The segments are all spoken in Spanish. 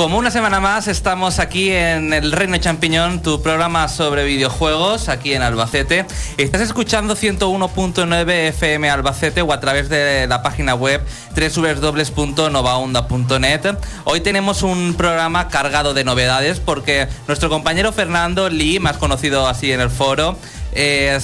Como una semana más estamos aquí en el Reino Champiñón, tu programa sobre videojuegos aquí en Albacete. Estás escuchando 101.9 FM Albacete o a través de la página web www.novaonda.net. Hoy tenemos un programa cargado de novedades porque nuestro compañero Fernando Lee, más conocido así en el foro, eh,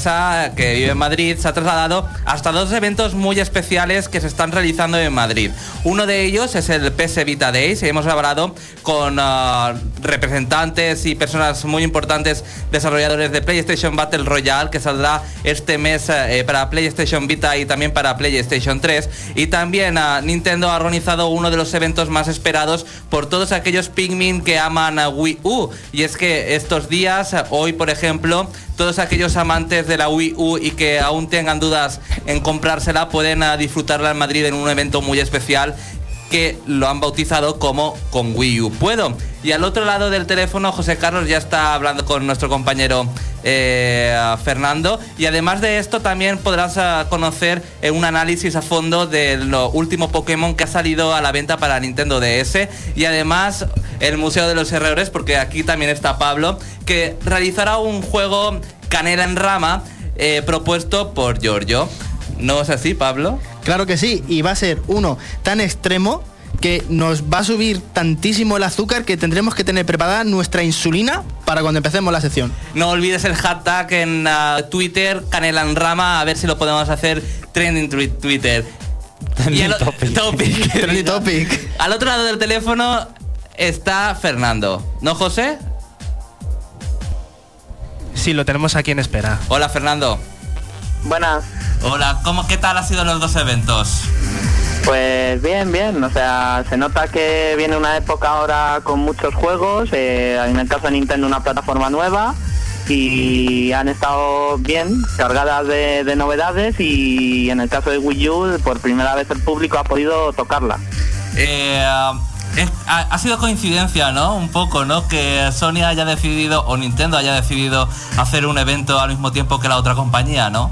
que vive en Madrid, se ha trasladado hasta dos eventos muy especiales que se están realizando en Madrid. Uno de ellos es el PS Vita Days y hemos hablado con ah, representantes y personas muy importantes desarrolladores de PlayStation Battle Royale que saldrá este mes eh, para PlayStation Vita y también para PlayStation 3. Y también ah, Nintendo ha organizado uno de los eventos más esperados por todos aquellos Pikmin que aman a Wii U. Y es que estos días, hoy por ejemplo, todos aquellos amantes de la Wii U y que aún tengan dudas en comprársela pueden ah, disfrutarla en Madrid en un evento muy especial que lo han bautizado como con Wii U Puedo. Y al otro lado del teléfono, José Carlos ya está hablando con nuestro compañero eh, Fernando. Y además de esto, también podrás ah, conocer eh, un análisis a fondo del último Pokémon que ha salido a la venta para Nintendo DS. Y además el Museo de los Errores, porque aquí también está Pablo, que realizará un juego canela en rama eh, propuesto por Giorgio. ¿No es así, Pablo? Claro que sí, y va a ser uno tan extremo que nos va a subir tantísimo el azúcar que tendremos que tener preparada nuestra insulina para cuando empecemos la sección. No olvides el hashtag en uh, Twitter, Canela en Rama, a ver si lo podemos hacer trending Twitter. Trending topic. topic. Trending topic. Al otro lado del teléfono está Fernando. ¿No, José? Sí, lo tenemos aquí en espera. Hola, Fernando. Buenas. Hola, ¿cómo, ¿qué tal han sido los dos eventos? Pues bien, bien, o sea, se nota que viene una época ahora con muchos juegos, eh, en el caso de Nintendo una plataforma nueva y han estado bien, cargadas de, novedades y en el caso de Wii U por primera vez el público ha podido tocarla. Eh, ha, sido coincidencia, ¿no? Un poco, ¿no? Que Sony haya decidido, o Nintendo haya decidido hacer un evento al mismo tiempo que la otra compañía, ¿no?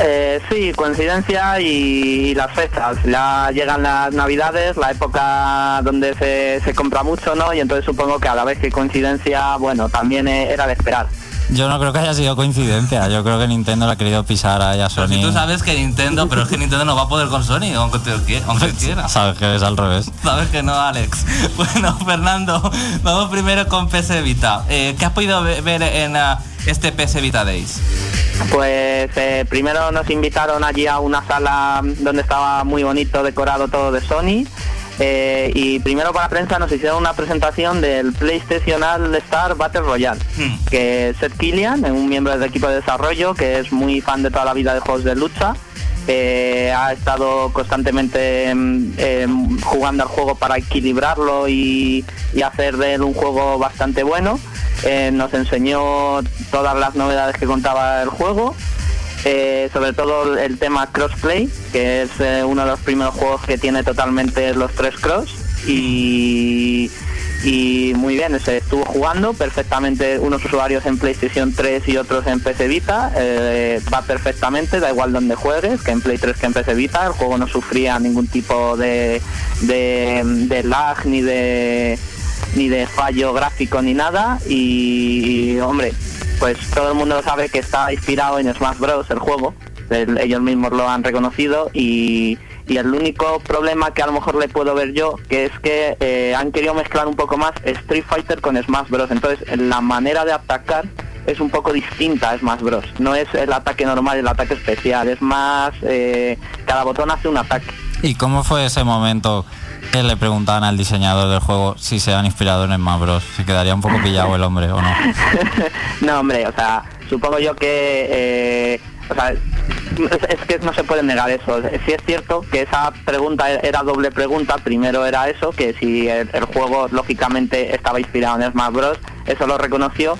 Eh, sí, coincidencia y, las fechas. Ya llegan las navidades, la época donde se, se compra mucho, ¿no? Y entonces supongo que a la vez que coincidencia, bueno, también e, era de esperar. Yo no creo que haya sido coincidencia. Yo creo que Nintendo le ha querido pisar a Sony. si tú sabes que Nintendo, pero es que Nintendo no va a poder con Sony, aunque, te, aunque quiera. Sabes que es al revés. Sabes que no, Alex. Bueno, Fernando, vamos primero con PS Vita. Eh, ¿Qué has podido ver en uh, este PS Vita Days? Pues eh, primero nos invitaron allí a una sala donde estaba muy bonito, decorado todo de Sony. Eh, y primero para la prensa nos hicieron una presentación del PlayStation All Star Battle Royale, hmm. que Seth Killian, un miembro del equipo de desarrollo, que es muy fan de toda la vida de juegos de lucha, eh, ha estado constantemente em, jugando al juego para equilibrarlo y, hacer de él un juego bastante bueno. Eh, nos enseñó todas las novedades que contaba el juego eh, sobre todo el tema crossplay, que es eh, uno de los primeros juegos que tiene totalmente los tres cross. Y, muy bien, se estuvo jugando perfectamente unos usuarios en PlayStation 3 y otros en PC Vita, eh, va perfectamente, da igual donde juegues, que en Play 3 que en PC Vita, el juego no sufría ningún tipo de, de, lag ni de ni de fallo gráfico ni nada. Y hombre pues todo el mundo sabe que está inspirado en Smash Bros. el juego, ellos mismos lo han reconocido y, el único problema que a lo mejor le puedo ver yo, que es que eh, han querido mezclar un poco más Street Fighter con Smash Bros. Entonces la manera de atacar es un poco distinta a Smash Bros. No es el ataque normal, el ataque especial, es más, eh, cada botón hace un ataque. ¿Y cómo fue ese momento le preguntaban al diseñador del juego si se han inspirado en Smash Bros. Si quedaría un poco pillado el hombre o no. no, hombre, o sea, supongo yo que... Eh, o sea, es, que no se puede negar eso. Sí es cierto que esa pregunta era doble pregunta. Primero era eso, que si el, juego lógicamente estaba inspirado en Smash Bros. Eso lo reconoció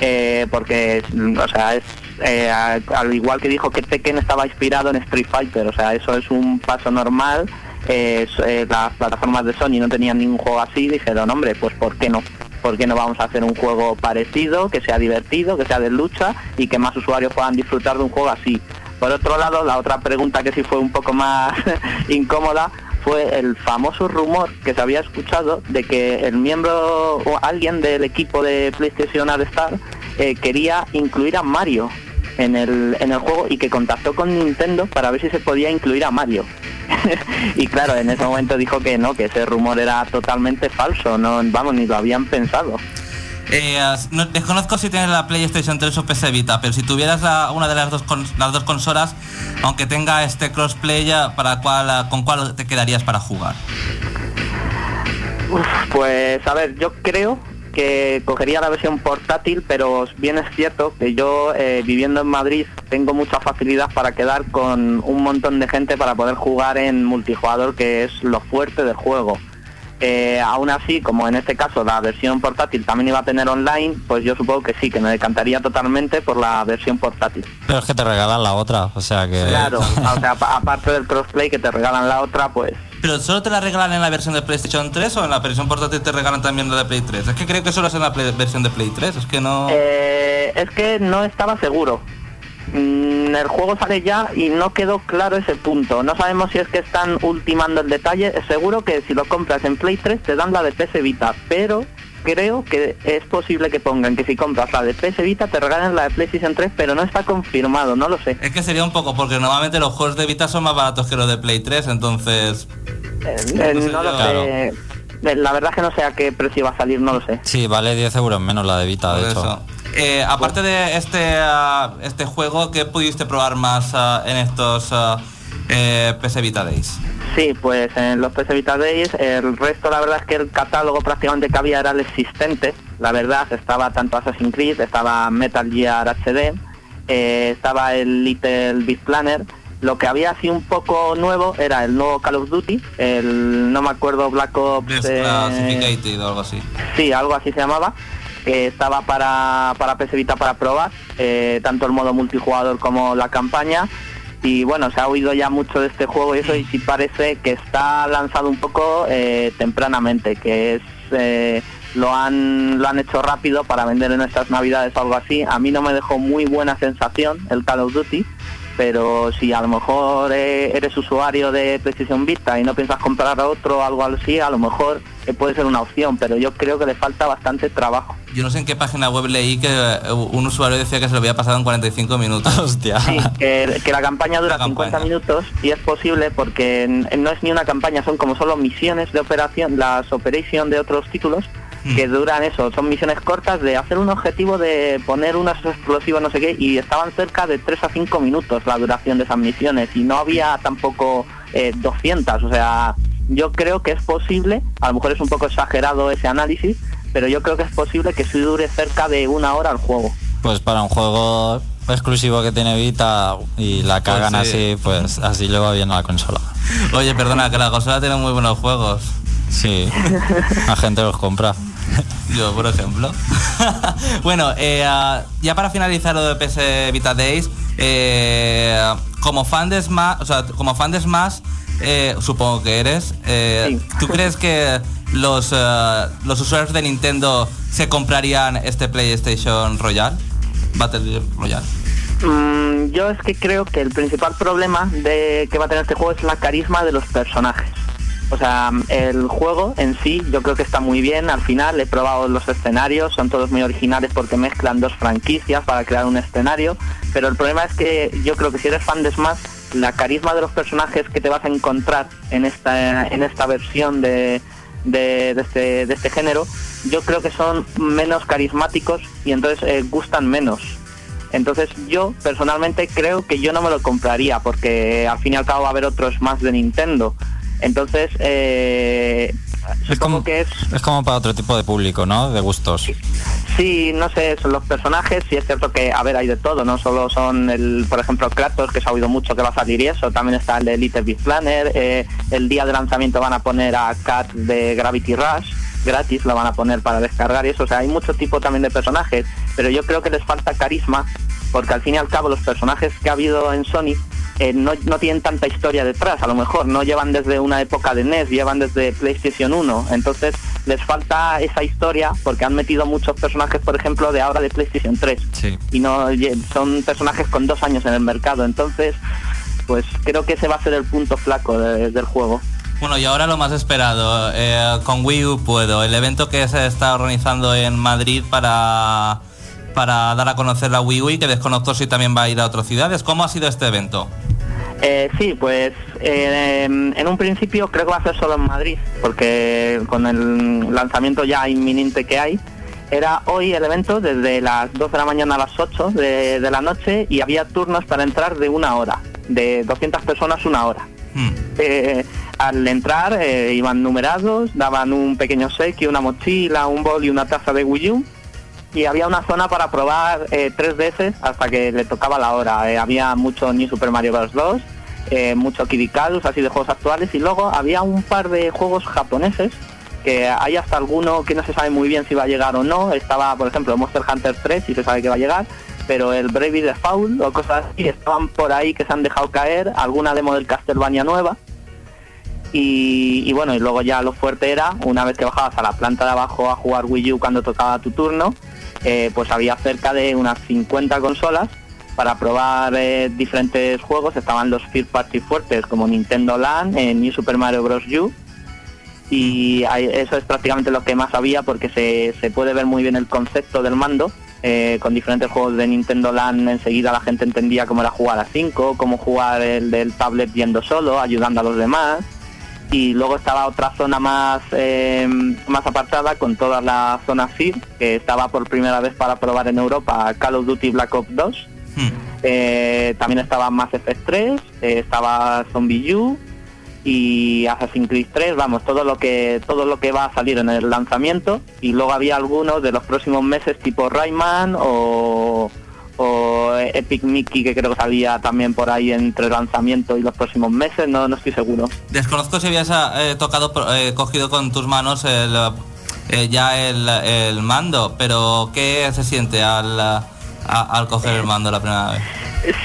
eh, porque, o sea, es eh, al igual que dijo que Tekken estaba inspirado en Street Fighter. O sea, eso es un paso normal eh, las plataformas de Sony no tenían ningún juego así, dijeron, hombre, pues ¿por qué no? ¿Por qué no vamos a hacer un juego parecido, que sea divertido, que sea de lucha y que más usuarios puedan disfrutar de un juego así? Por otro lado, la otra pregunta que sí fue un poco más incómoda fue el famoso rumor que se había escuchado de que el miembro o alguien del equipo de PlayStation All Star eh, quería incluir a Mario en el, en el juego y que contactó con Nintendo para ver si se podía incluir a Mario. y claro, en ese momento dijo que no, que ese rumor era totalmente falso, no, vamos, ni lo habían pensado. Eh, no- desconozco si tienes la PlayStation 3 o PS Vita, pero si tuvieras la- una de las dos, con- las dos consolas, aunque tenga este crossplay, ya, para cuál, ¿con cuál te quedarías para jugar? Uf, pues a ver, yo creo que cogería la versión portátil, pero bien es cierto que yo eh, viviendo en Madrid tengo mucha facilidad para quedar con un montón de gente para poder jugar en multijugador, que es lo fuerte del juego. Eh, aún así, como en este caso la versión portátil también iba a tener online, pues yo supongo que sí, que me decantaría totalmente por la versión portátil. Pero es que te regalan la otra, o sea que... Claro, o sea, pa- aparte del crossplay que te regalan la otra, pues ¿Pero solo te la regalan en la versión de PlayStation 3 o en la versión portátil te regalan también la de Play 3? Es que creo que solo es en la Play- versión de Play 3, es que no... Eh, es que no estaba seguro. Mm, el juego sale ya y no quedó claro ese punto. No sabemos si es que están ultimando el detalle. Seguro que si lo compras en Play 3 te dan la de PS Vita, pero creo que es posible que pongan que si compras la de PS Vita te regalen la de PlayStation 3, pero no está confirmado, no lo sé. Es que sería un poco, porque normalmente los juegos de Vita son más baratos que los de Play 3, entonces... Eh, eh, No lo sé. Eh, La verdad que no sé a qué precio va a salir, no lo sé. Sí, vale 10 euros menos la de Vita, Por de hecho. eso. Eh, aparte de este ah, este juego, ¿qué pudiste probar más ah, en estos ah, eh, PS Vita Days? Sí, pues en los PS Vita Days, el resto la verdad es que el catálogo prácticamente que había era el existente, la verdad, estaba tanto Assassin's Creed, estaba Metal Gear HD, eh, estaba el Little Big Planner, lo que había así un poco nuevo era el nuevo Call of Duty, el no me acuerdo Black Ops... eh, Desclassificated o algo así. Sí, algo así se llamaba, que estaba para, para PS Vita para probar, eh, tanto el modo multijugador como la campaña. Y bueno, se ha oído ya mucho de este juego y eso, y sí parece que está lanzado un poco eh, tempranamente, que es eh, lo han lo han hecho rápido para vender en estas navidades o algo así. A mí no me dejó muy buena sensación el Call of Duty, pero si a lo mejor eh, eres usuario de PlayStation Vita y no piensas comprar otro o algo así, a lo mejor puede ser una opción, pero yo creo que le falta bastante trabajo. Yo no sé en qué página web leí que eh, un usuario decía que se lo había pasado en 45 minutos. Hostia. Sí, que, que la campaña dura La campaña. 50 minutos y es posible porque no es ni una campaña, son como solo misiones de operación, las operation de otros títulos Mm. que duran eso, son misiones cortas de hacer un objetivo de poner unos explosivos no sé qué y estaban cerca de 3 a 5 minutos la duración de esas misiones y no había tampoco eh, 200, o sea, yo creo que es posible, a lo mejor es un poco exagerado ese análisis, pero yo creo que es posible que sí dure cerca de una hora el juego. Pues para un juego exclusivo que tiene Vita y la cagan Pues sí. así, pues así le va bien a la consola. Oye, perdona, que la consola tiene muy buenos juegos. Sí, la gente los compra. Yo, por ejemplo. bueno, eh, ah, ya para finalizar lo de PS Vita Days, eh, como fan de Smash, o sea, como fan de Smash, eh, supongo que eres, eh, Sí. ¿tú crees que los, eh, los usuarios de Nintendo se comprarían este PlayStation Royale? Battle Royale. Mm, yo es que creo que el principal problema de que va a tener este juego es la carisma de los personajes. O sea, el juego en sí yo creo que está muy bien. Al final he probado los escenarios, son todos muy originales porque mezclan dos franquicias para crear un escenario. Pero el problema es que yo creo que si eres fan de Smash, la carisma de los personajes que te vas a encontrar en esta, en esta versión de, de, este, de este género, yo creo que son menos carismáticos y entonces eh, gustan menos. Entonces yo personalmente creo que yo no me lo compraría porque al fin y al cabo va a haber otros más de Nintendo. Entonces eh, Es como, que es es como para otro tipo de público, ¿no? De gustos. Sí, no sé, son los personajes, sí es cierto que, a ver, hay de todo, no solo son, el, por ejemplo, Kratos, que se ha oído mucho que va a salir y eso, también está el de Little Big Planner, eh, el día de lanzamiento van a poner a Kat de Gravity Rush, gratis lo van a poner para descargar y eso, o sea, hay mucho tipo también de personajes, pero yo creo que les falta carisma, porque al fin y al cabo los personajes que ha habido en Sony eh, no, no tienen tanta historia detrás, a lo mejor no llevan desde una época de NES, llevan desde PlayStation 1, entonces les falta esa historia porque han metido muchos personajes, por ejemplo, de ahora de PlayStation 3 Sí. y no lle- son personajes con dos años en el mercado, entonces pues creo que ese va a ser el punto flaco de- del juego. Bueno, y ahora lo más esperado, eh, con Wii U puedo, el evento que se está organizando en Madrid para, para dar a conocer la Wii U y que desconozco si también va a ir a otras ciudades. ¿Cómo ha sido este evento? Eh, sí, pues eh, en un principio creo que va a ser solo en Madrid, porque con el lanzamiento ya inminente que hay, era hoy el evento desde las 2 de la mañana a las 8 de, de la noche y había turnos para entrar de una hora, de 200 personas una hora. Hmm. Eh, al entrar eh, iban numerados, daban un pequeño obsequio, una mochila, un bol y una taza de Wii U. Y había una zona para probar eh, tres veces hasta que le tocaba la hora. Eh, había mucho New Super Mario Bros. 2, eh, mucho Kid así de juegos actuales. Y luego había un par de juegos japoneses que hay hasta alguno que no se sabe muy bien si va a llegar o no. Estaba, por ejemplo, Monster Hunter 3 y se sabe que va a llegar, pero el Bravely Default o cosas así estaban por ahí que se han dejado caer, alguna demo del Castlevania nueva. Y, y bueno, y luego ya lo fuerte era, una vez que bajabas a la planta de abajo a jugar Wii U cuando tocaba tu turno, eh, pues había cerca de unas 50 consolas para probar eh, diferentes juegos. Estaban los First Party fuertes como Nintendo Land, eh, New Super Mario Bros. U, y eso es prácticamente lo que más había porque se, se puede ver muy bien el concepto del mando. eh, con diferentes juegos de Nintendo Land enseguida la gente entendía cómo era jugar a 5, cómo jugar el del tablet yendo solo, ayudando a los demás. Y luego estaba otra zona más, eh, más apartada con toda la zona FIR, que estaba por primera vez para probar en Europa Call of Duty Black Ops 2. Hmm. Eh, también estaba Mass Effect 3, eh, estaba Zombie U y Assassin's Creed 3, vamos, todo lo que todo lo que va a salir en el lanzamiento y luego había algunos de los próximos meses tipo Rayman o, o Epic Mickey que creo que salía también por ahí entre el lanzamiento y los próximos meses, no, no estoy seguro. Desconozco si habías eh, tocado, eh, cogido con tus manos el, eh, ya el, el mando, pero ¿qué se siente al, a- al coger el mando la primera vez?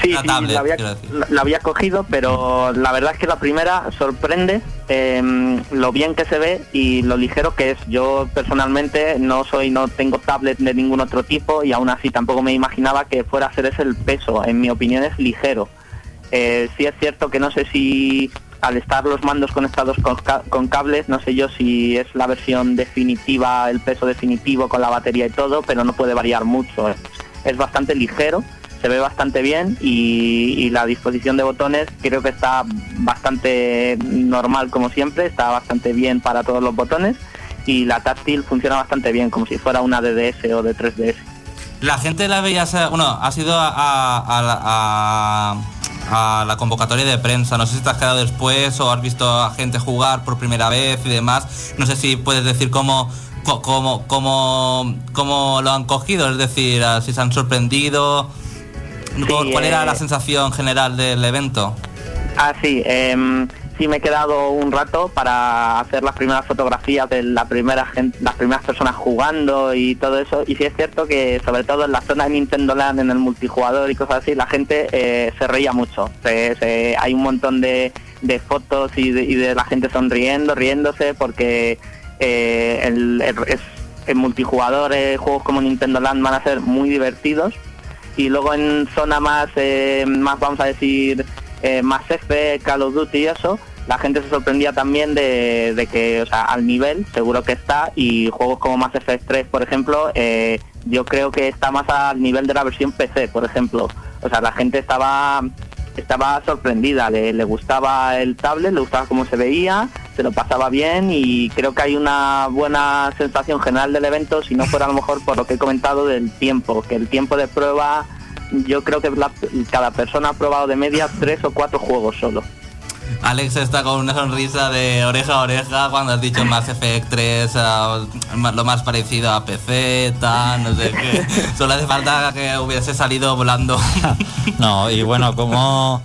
Sí, La sí, tablet, la, había, la había cogido, pero la verdad es que la primera sorprende eh, lo bien que se ve y lo ligero que es. Yo personalmente no soy, no tengo tablet de ningún otro tipo y aún así tampoco me imaginaba que fuera a ser ese el peso. En mi opinión es ligero. Eh, sí es cierto que no sé si al estar los mandos conectados con, ca- con cables, no sé yo si es la versión definitiva, el peso definitivo con la batería y todo, pero no puede variar mucho. Es bastante ligero, se ve bastante bien y, la disposición de botones creo que está bastante normal como siempre, está bastante bien para todos los botones y la táctil funciona bastante bien, como si fuera una de DS o de 3DS. La gente la veía, bueno, ha sido a, a- a la- convocatoria de prensa. No sé si te has quedado después o has visto a gente jugar por primera vez y demás. No sé si puedes decir cómo, cómo, cómo, cómo lo han cogido, es decir, ah, si se han sorprendido. ¿Cuál era eh, la sensación general del evento? Ah, sí, em, sí me he quedado un rato para hacer las primeras fotografías de la primera gente, las primeras personas jugando y todo eso. Y sí es cierto que sobre todo en la zona de Nintendo Land, en el multijugador y cosas así, la gente eh, se reía mucho. Se- se- hay un montón de, de fotos y de, y de la gente sonriendo, riéndose, porque eh, el, el- es, el multijugador, eh, juegos como Nintendo Land van a ser muy divertidos y luego en zona más, eh, más vamos a decir, eh, más F, Call of Duty y eso, la gente se sorprendía también de, de que, o sea, al nivel seguro que está y juegos como Mass Effect 3, por ejemplo, eh, yo creo que está más al nivel de la versión PC, por ejemplo. O sea, la gente estaba estaba sorprendida, le, le gustaba el tablet, le gustaba cómo se veía, se lo pasaba bien y creo que hay una buena sensación general del evento, si no fuera a lo mejor por lo que he comentado del tiempo, que el tiempo de prueba, yo creo que la- cada persona ha probado de media tres o cuatro juegos solo. Alex está con una sonrisa de oreja a oreja cuando has dicho Mass Effect 3, ah, ma- lo más parecido a PC, tal, no sé qué. Solo hace falta que hubiese salido volando. No, y bueno, como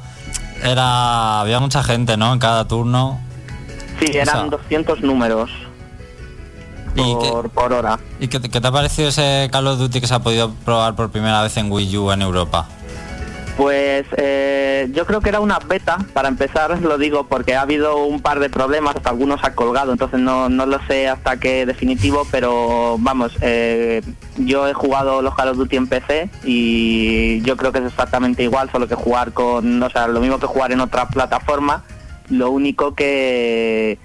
era. Había mucha gente, ¿no? En cada turno. Sí, eran O sea, 200 números ¿Y qué, por, por hora. y qué te- qué te ha parecido ese Call of Duty que se ha podido probar por primera vez en Wii U en Europa? Pues eh, yo creo que era una beta, para empezar lo digo porque ha habido un par de problemas, hasta algunos ha colgado, entonces no, no lo sé hasta qué definitivo, pero vamos, eh, yo he jugado los Call of Duty en PC y yo creo que es exactamente igual, solo que jugar con, o sea, lo mismo que jugar en otra plataforma, Lo único que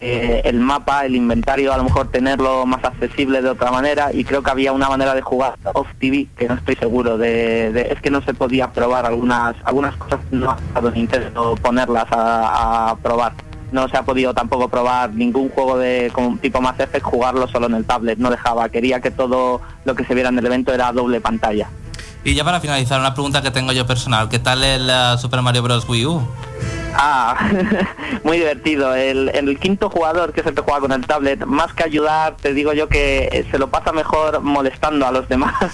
eh, el mapa, el inventario, a lo mejor tenerlo más accesible de otra manera y creo que había una manera de jugar off TV que no estoy seguro de, de- es que no se podía probar algunas algunas cosas no ha dado Nintendo ponerlas a, a probar. No se ha podido tampoco probar ningún juego de como tipo Mass Effect jugarlo solo en el tablet no dejaba quería que todo lo que se viera en el evento era doble pantalla Y ya para finalizar, una pregunta que tengo yo personal. ¿Qué tal el eh, Super Mario Bros. Wii U? Ah, muy divertido. El, quinto jugador, que es el que juega con el tablet, más que ayudar, te digo yo que eh, se lo pasa mejor molestando a los demás.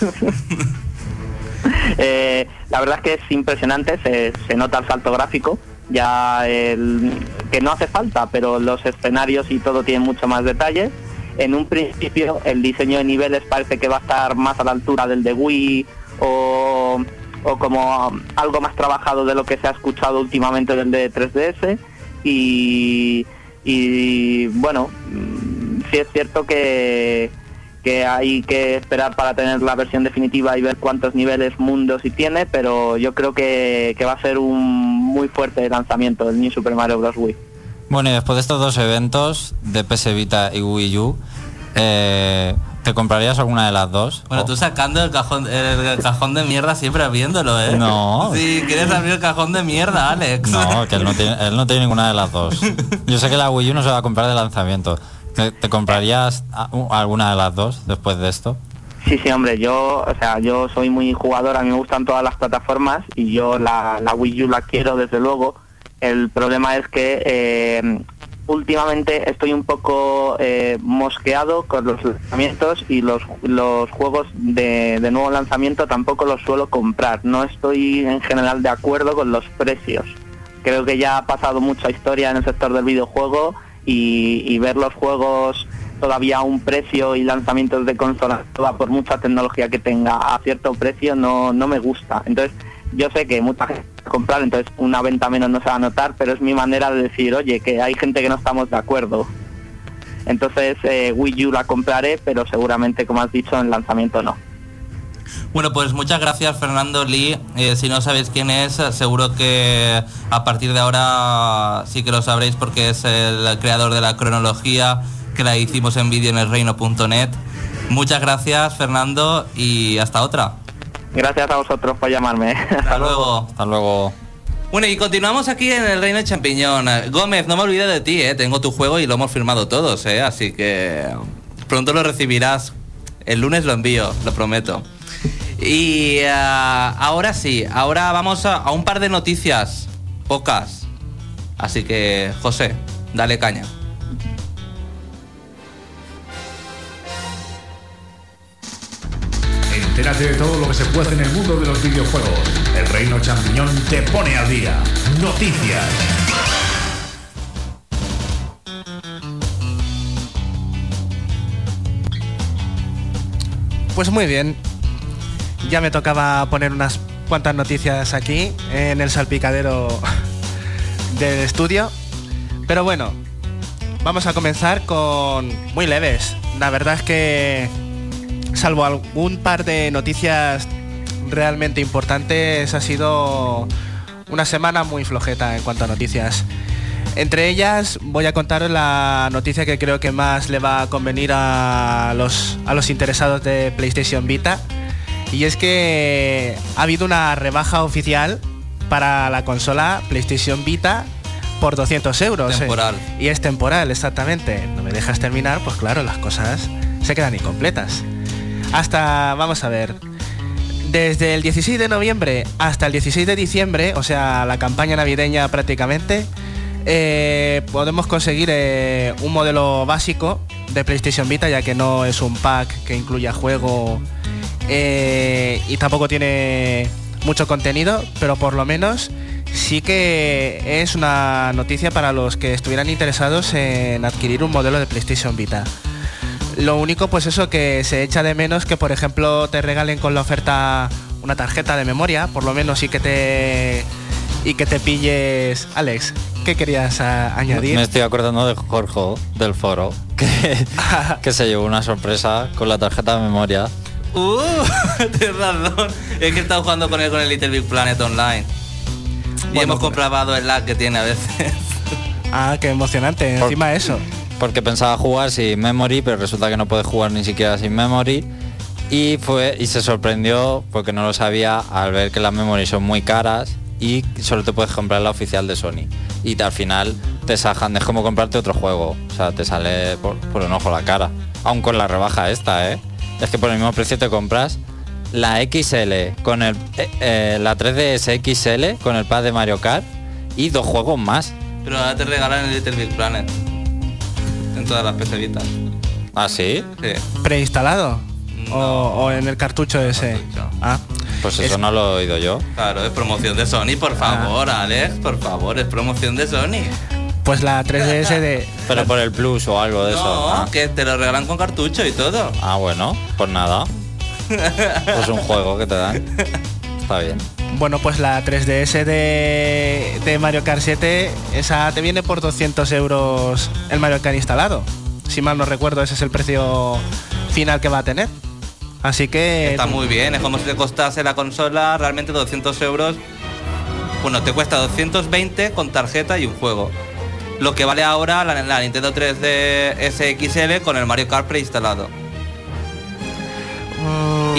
Eh, la verdad es que es impresionante, se, se nota el salto gráfico, ya el, que no hace falta, pero los escenarios y todo tienen mucho más detalles. En un principio el diseño de niveles parece que va a estar más a la altura del de Wii o, o como algo más trabajado de lo que se ha escuchado últimamente del de 3DS y, y bueno, mm, sí es cierto que, que hay que esperar para tener la versión definitiva y ver cuántos niveles, mundos y tiene, pero yo creo que, que va a ser un muy fuerte lanzamiento el New Super Mario Bros. Wii. Bueno, y después de estos dos eventos de PS Vita y Wii U, eh, ¿te comprarías alguna de las dos? Bueno, tú sacando el cajón, el, cajón de mierda siempre abriéndolo, ¿eh? No. Sí, quieres abrir el cajón de mierda, Alex. No, que él no, tiene, él no tiene ninguna de las dos. Yo sé que la Wii U no se va a comprar de lanzamiento. ¿Te, te comprarías alguna de las dos después de esto? Sí, sí, hombre, yo, o sea, yo soy muy jugador, a mí me gustan todas las plataformas y yo la, la Wii U la quiero desde luego. El problema es que eh, últimamente estoy un poco eh, mosqueado con los lanzamientos y los, los juegos de, de nuevo lanzamiento tampoco los suelo comprar. No estoy en general de acuerdo con los precios. Creo que ya ha pasado mucha historia en el sector del videojuego y, ver los juegos todavía a un precio y lanzamientos de consolas toda por mucha tecnología que tenga a cierto precio no, no me gusta. Entonces yo sé que mucha gente va a comprar, entonces una venta menos no se va a notar, pero es mi manera de decir, oye, que hay gente que no estamos de acuerdo. Entonces eh, Wii U la compraré, pero seguramente, como has dicho, en lanzamiento no. Bueno, pues muchas gracias Fernando Lee. Eh, si no sabéis quién es, seguro que a partir de ahora sí que lo sabréis porque es el creador de la cronología que la hicimos en vídeo en el reino.net. Muchas gracias Fernando y hasta otra. Gracias a vosotros por llamarme. Hasta luego. Hasta luego. Bueno, y continuamos aquí en el Reino de Champiñón. Gómez, no me olvides de ti, ¿eh? Tengo tu juego y lo hemos firmado todos, ¿eh? Así que pronto lo recibirás. El lunes lo envío, lo prometo. Y eh, ahora sí, ahora vamos a, a un par de noticias, pocas. Así que, José, dale caña. Entérate de todo lo que se puede en el mundo de los videojuegos. El Reino Champiñón te pone al día. Noticias. Pues muy bien. Ya me tocaba poner unas cuantas noticias aquí en el salpicadero del estudio. Pero bueno, vamos a comenzar con muy leves. La verdad es que, salvo algún par de noticias realmente importantes, ha sido una semana muy flojeta en cuanto a noticias. Entre ellas voy a contaros la noticia que creo que más le va a convenir a los, a los interesados de PlayStation Vita. Y es que ha habido una rebaja oficial para la consola PlayStation Vita por 200 euros. eh. Temporal. Y es temporal, exactamente. No me dejas terminar, pues claro, las cosas se quedan incompletas. Hasta, vamos a ver, desde el 16 de noviembre hasta el 16 de diciembre, o sea, la campaña navideña prácticamente, eh, podemos conseguir eh, un modelo básico de PlayStation Vita, ya que no es un pack que incluya juego eh, y tampoco tiene mucho contenido, pero por lo menos sí que es una noticia para los que estuvieran interesados en adquirir un modelo de PlayStation Vita. Lo único, pues eso, que se echa de menos que, por ejemplo, te regalen con la oferta una tarjeta de memoria, por lo menos, y que te y que te pilles. Alex, ¿qué querías a- añadir? Me estoy acordando de Jorge del foro, que, que se llevó una sorpresa con la tarjeta de memoria. Uh, tienes razón. Es que he estado jugando con él con el Little Big Planet Online. Y Bueno, hemos comprobado el lag que tiene a veces. Ah, qué emocionante. Por- Encima eso. Porque pensaba jugar sin memory, pero resulta que no puede jugar ni siquiera sin memory. Y fue y se sorprendió porque no lo sabía al ver que las memory son muy caras y solo te puedes comprar la oficial de Sony. Y te- al final te sajan, es como comprarte otro juego. O sea, te sale por, por un ojo la cara. Aún con la rebaja esta, ¿eh? Es que por el mismo precio te compras la XL con el eh, eh, la 3DS XL con el pad de Mario Kart y dos juegos más. Pero ahora te regalan el Little Big Planet. En todas las PC Vitas. ¿Ah, sí? Sí. ¿Preinstalado? No. O, o en el cartucho ese. Cartucho. Ah. Pues eso Es- no lo he oído yo. Claro, es promoción de Sony, por favor, Alex, por favor, es promoción de Sony. Pues la 3DS de. Pero por el plus o algo de eso. No, Ah. que te lo regalan con cartucho y todo. Ah, bueno, pues nada. Pues un juego que te dan. Está bien. Bueno, pues la 3DS de, Mario Kart 7, esa te viene por 200 euros el Mario Kart instalado. Si mal no recuerdo, ese es el precio final que va a tener. Así que... Está muy bien, es como si te costase la consola realmente 200 euros. Bueno, te cuesta 220 con tarjeta y un juego. Lo que vale ahora la, Nintendo 3D SXL con el Mario Kart preinstalado.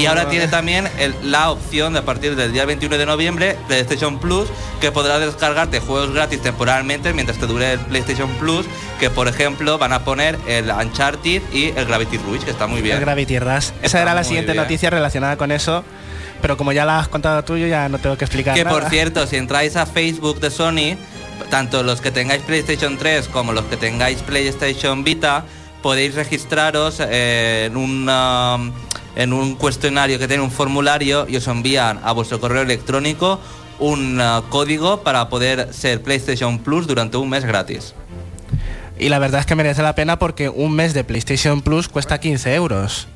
Y ahora tiene también el- la opción de a partir del día 21 de noviembre PlayStation Plus que podrás descargarte juegos gratis temporalmente mientras te dure el PlayStation Plus que por ejemplo van a poner el Uncharted y el Gravity Rush que está muy bien. El Gravity Rush. Esa era la siguiente bien. noticia relacionada con eso. Pero como ya la has contado tú, yo ya no tengo que explicar Que nada. por cierto, si entráis a Facebook de Sony, tanto los que tengáis PlayStation 3 como los que tengáis PlayStation Vita, podéis registraros eh, en un um, en un cuestionario que tiene un formulario y os envían a vuestro correo electrónico un uh, código para poder ser PlayStation Plus durante un mes gratis. Y la verdad es que merece la pena porque un mes de PlayStation Plus cuesta 15 euros.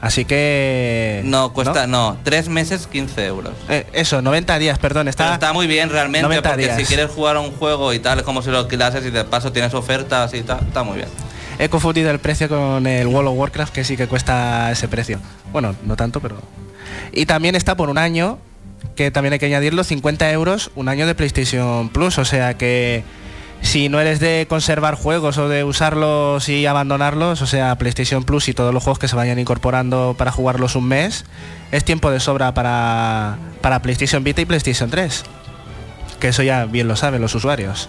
Así que... No, cuesta, no, tres meses 15 euros. Eh, eso, 90 días, perdón. Pero Está, está muy bien realmente 90 porque días. si quieres jugar a un juego y tal, como si lo alquilases y de paso tienes ofertas y tal, está muy bien. He confundido el precio con el World of Warcraft, que sí que cuesta ese precio. Bueno, no tanto, pero... Y también está por un año, que también hay que añadirlo, 50 euros, un año de PlayStation Plus. O sea que si no eres de conservar juegos o de usarlos y abandonarlos, o sea, PlayStation Plus y todos los juegos que se vayan incorporando para jugarlos un mes, es tiempo de sobra para, para PlayStation Vita y PlayStation 3. Que eso ya bien lo saben los usuarios.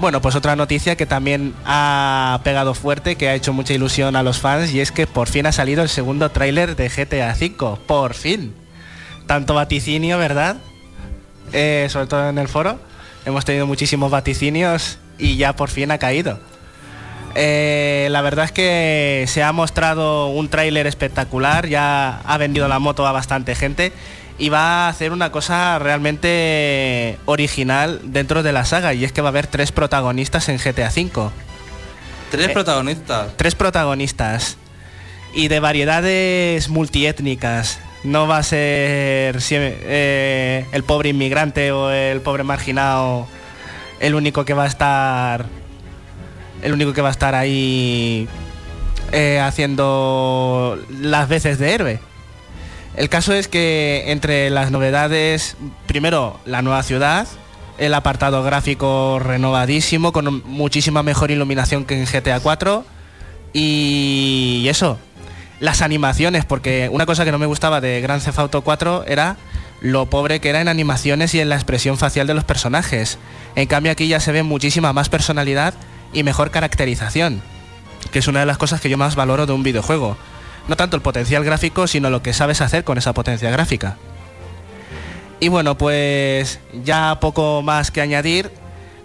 Bueno, pues otra noticia que también ha pegado fuerte, que ha hecho mucha ilusión a los fans, y es que por fin ha salido el segundo tráiler de GTA V. Por fin. Tanto vaticinio, ¿verdad? Eh, sobre todo en el foro. Hemos tenido muchísimos vaticinios y ya por fin ha caído. Eh, la verdad es que se ha mostrado un tráiler espectacular, ya ha vendido la moto a bastante gente y va a hacer una cosa realmente original dentro de la saga y es que va a haber tres protagonistas en GTA V. Tres Eh, protagonistas. Tres protagonistas y de variedades multiétnicas. No va a ser eh, el pobre inmigrante o el pobre marginado el único que va a estar el único que va a estar ahí eh, haciendo las veces de héroe. El caso es que entre las novedades, primero la nueva ciudad, el apartado gráfico renovadísimo con muchísima mejor iluminación que en GTA 4 y eso, las animaciones, porque una cosa que no me gustaba de Grand Theft Auto 4 era lo pobre que era en animaciones y en la expresión facial de los personajes. En cambio aquí ya se ve muchísima más personalidad y mejor caracterización, que es una de las cosas que yo más valoro de un videojuego. No tanto el potencial gráfico, sino lo que sabes hacer con esa potencia gráfica. Y bueno, pues ya poco más que añadir,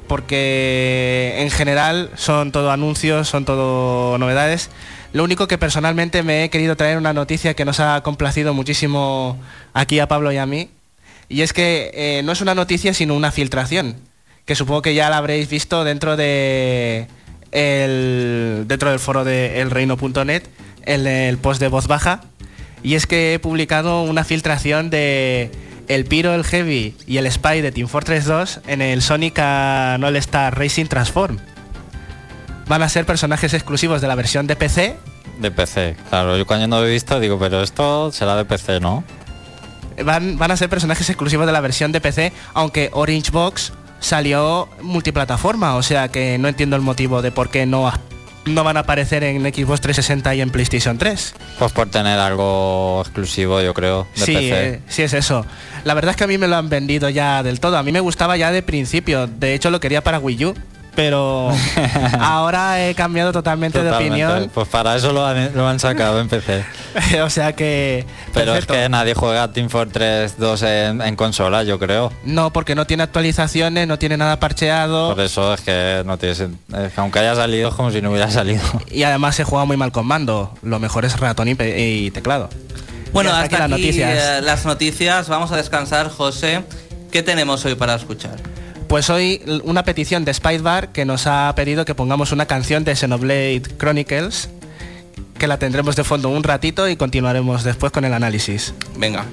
porque en general son todo anuncios, son todo novedades. Lo único que personalmente me he querido traer una noticia que nos ha complacido muchísimo aquí a Pablo y a mí, y es que eh, no es una noticia sino una filtración, que supongo que ya la habréis visto dentro de el, dentro del foro de elreino.net, en el post de voz baja, y es que he publicado una filtración de el Piro, el Heavy y el Spy de Team Fortress 2 en el Sonic All Star Racing Transform. Van a ser personajes exclusivos de la versión de PC. De PC. Claro, yo cuando no lo he visto digo, pero esto será de PC, ¿no? Van, van a ser personajes exclusivos de la versión de PC, aunque Orange Box salió multiplataforma, o sea que no entiendo el motivo de por qué no, no van a aparecer en Xbox 360 y en PlayStation 3. Pues por tener algo exclusivo, yo creo, de sí, PC. eh, sí es eso. La verdad es que a mí me lo han vendido ya del todo. A mí me gustaba ya de principio. De hecho lo quería para Wii U. Pero ahora he cambiado totalmente, Totalmente. de opinión. Pues para eso lo han, lo han sacado en PC. o sea que... Pero perfecto. es que nadie juega Team Fortress 2 en, en consola, yo creo. No, porque no tiene actualizaciones, no tiene nada parcheado. Por eso es que no tiene es que aunque haya salido es como si no hubiera salido. Y además se juega muy mal con mando. Lo mejor es ratón y, teclado. Bueno, Y hasta aquí las noticias. eh, las noticias. Vamos a descansar, José. ¿Qué tenemos hoy para escuchar? Pues hoy una petición de Spidebar que nos ha pedido que pongamos una canción de Xenoblade Chronicles, que la tendremos de fondo un ratito y continuaremos después con el análisis. Venga.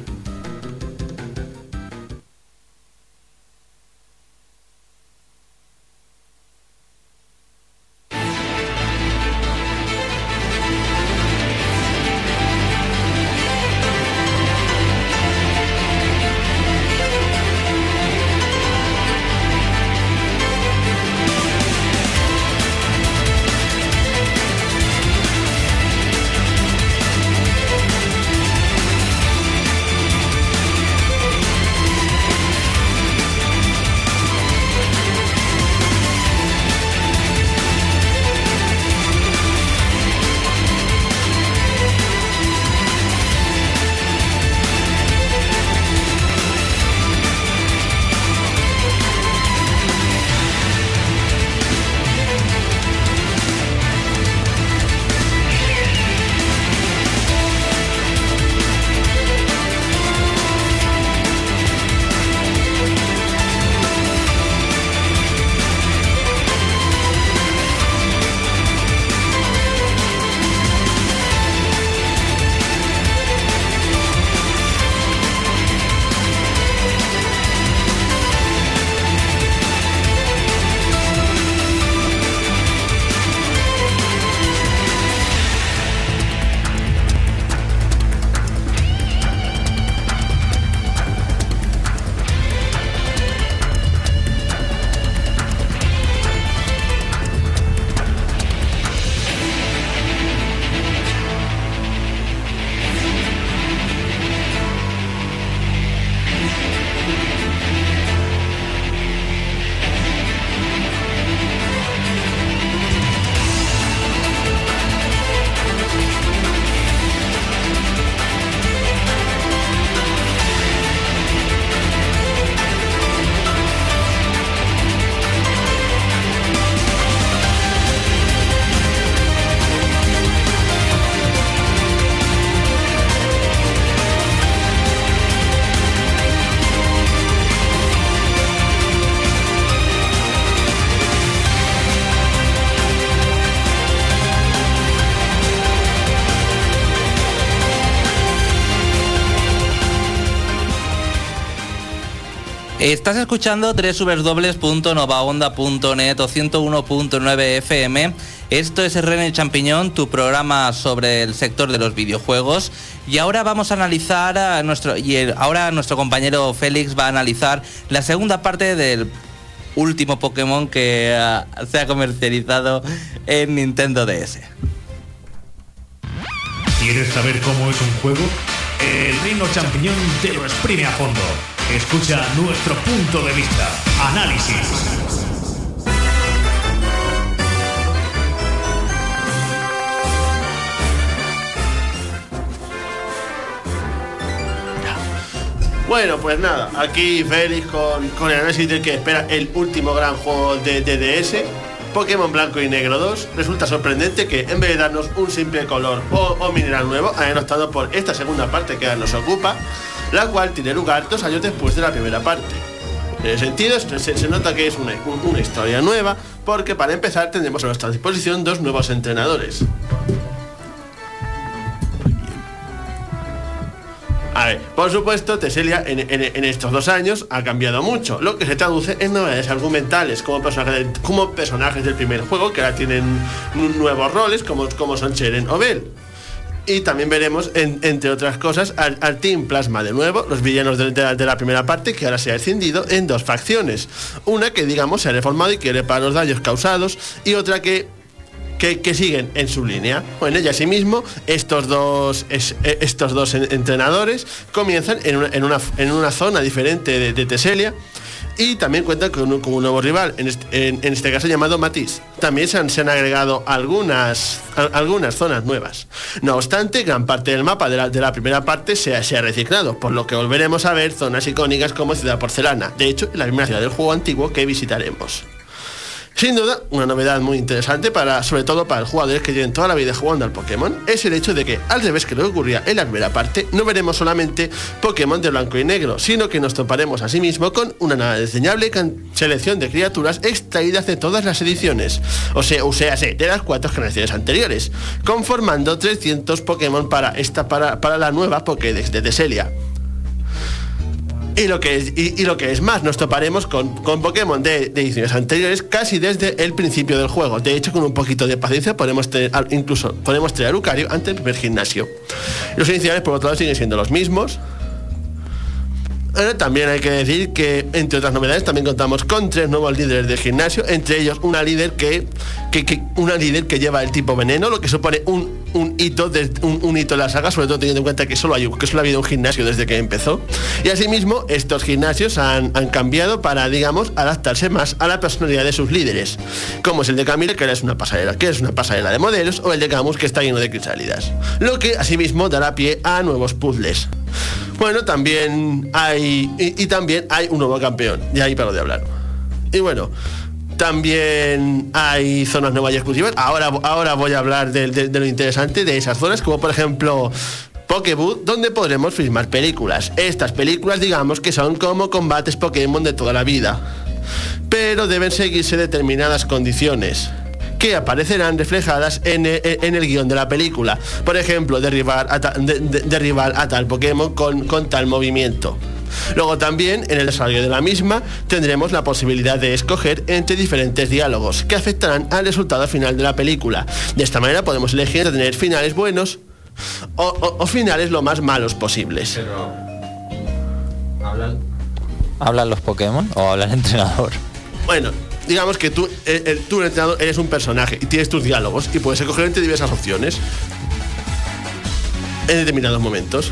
Estás escuchando www.novaonda.net o 101.9 FM. Esto es René Champiñón, tu programa sobre el sector de los videojuegos. Y ahora vamos a analizar a nuestro y ahora nuestro compañero Félix va a analizar la segunda parte del último Pokémon que ah, se ha comercializado en Nintendo DS. ¿Quieres saber cómo es un juego? El Reino Champiñón te lo exprime a fondo. Escucha nuestro punto de vista. Análisis. Bueno, pues nada, aquí Félix con, con el análisis del que espera el último gran juego de DDS, Pokémon Blanco y Negro 2. Resulta sorprendente que en vez de darnos un simple color o, mineral nuevo, hayan optado por esta segunda parte que nos ocupa, la cual tiene lugar dos años después de la primera parte. En ese sentido, se, se nota que es una, un- una historia nueva, porque para empezar tendremos a nuestra disposición dos nuevos entrenadores. A ver, por supuesto, Teselia en, estos dos años ha cambiado mucho, lo que se traduce en novedades argumentales, como personajes, del- primer juego, que ahora tienen nu- nuevos roles, como, como son Cheren o Bell. Y también veremos, en- entre otras cosas, al, Team Plasma de nuevo, los villanos de, de la, de la primera parte, que ahora se ha escindido en dos facciones. Una que, digamos, se ha reformado y quiere para los daños causados, y otra que que, siguen en su línea. Bueno, y asimismo, estos dos, es- eh, estos dos en- entrenadores comienzan en una, en una, en una zona diferente de, Teselia y también cuentan con un, nuevo rival, en este, en- este caso llamado Matisse. También se han, se han agregado algunas, al- algunas zonas nuevas. No obstante, gran parte del mapa de la, de la primera parte se se ha reciclado, por lo que volveremos a ver zonas icónicas como Ciudad Porcelana. De hecho, la primera ciudad del juego antiguo que visitaremos. Sin duda, una novedad muy interesante para, sobre todo para los jugadores que lleven toda la vida jugando al Pokémon, es el hecho de que, al revés que lo que ocurría en la primera parte, no veremos solamente Pokémon de blanco y negro, sino que nos toparemos asimismo con una nada diseñable selección de criaturas extraídas de todas las ediciones, o sea, o sea, de las cuatro generaciones anteriores, conformando 300 Pokémon para, esta, para, para la nueva Pokédex de Teselia. Y lo que es, y, lo que es más, nos toparemos con, con Pokémon de, de ediciones anteriores casi desde el principio del juego. De hecho, con un poquito de paciencia podemos tener, incluso podemos tener a Lucario ante el primer gimnasio. Los iniciales, por otro lado, siguen siendo los mismos. También hay que decir que, entre otras novedades, también contamos con tres nuevos líderes del gimnasio, entre ellos una líder que- que- una líder que lleva el tipo veneno, lo que supone un, un hito de, un, hito de la saga, sobre todo teniendo en cuenta que solo, hay, que solo ha habido un gimnasio desde que empezó. Y asimismo, estos gimnasios han, cambiado para, digamos, adaptarse más a la personalidad de sus líderes, como es el de Camille, que es una pasarela, que es una pasarela de modelos, o el de Camus, que está lleno de crisálidas. Lo que asimismo dará pie a nuevos puzzles. Bueno, también hay. Y, y también hay un nuevo campeón. Y ahí paro de hablar. Y bueno. También hay zonas nuevas y exclusivas. Ahora, ahora voy a hablar de, lo interesante de esas zonas, como por ejemplo Pokébooth, donde podremos filmar películas. Estas películas, digamos que son como combates Pokémon de toda la vida. Pero deben seguirse determinadas condiciones que aparecerán reflejadas en el, en el guion de la película. Por ejemplo, derribar a, tal Pokémon con tal movimiento. Luego también, en el desarrollo de la misma, tendremos la posibilidad de escoger entre diferentes diálogos que afectarán al resultado final de la película. De esta manera podemos elegir entre tener finales buenos o, o- o finales lo más malos posibles. ¿Hablan los Pokémon o habla el entrenador? Bueno, digamos que tú, eh, eh, tú el entrenador, eres un personaje y tienes tus diálogos y puedes escoger entre diversas opciones en determinados momentos.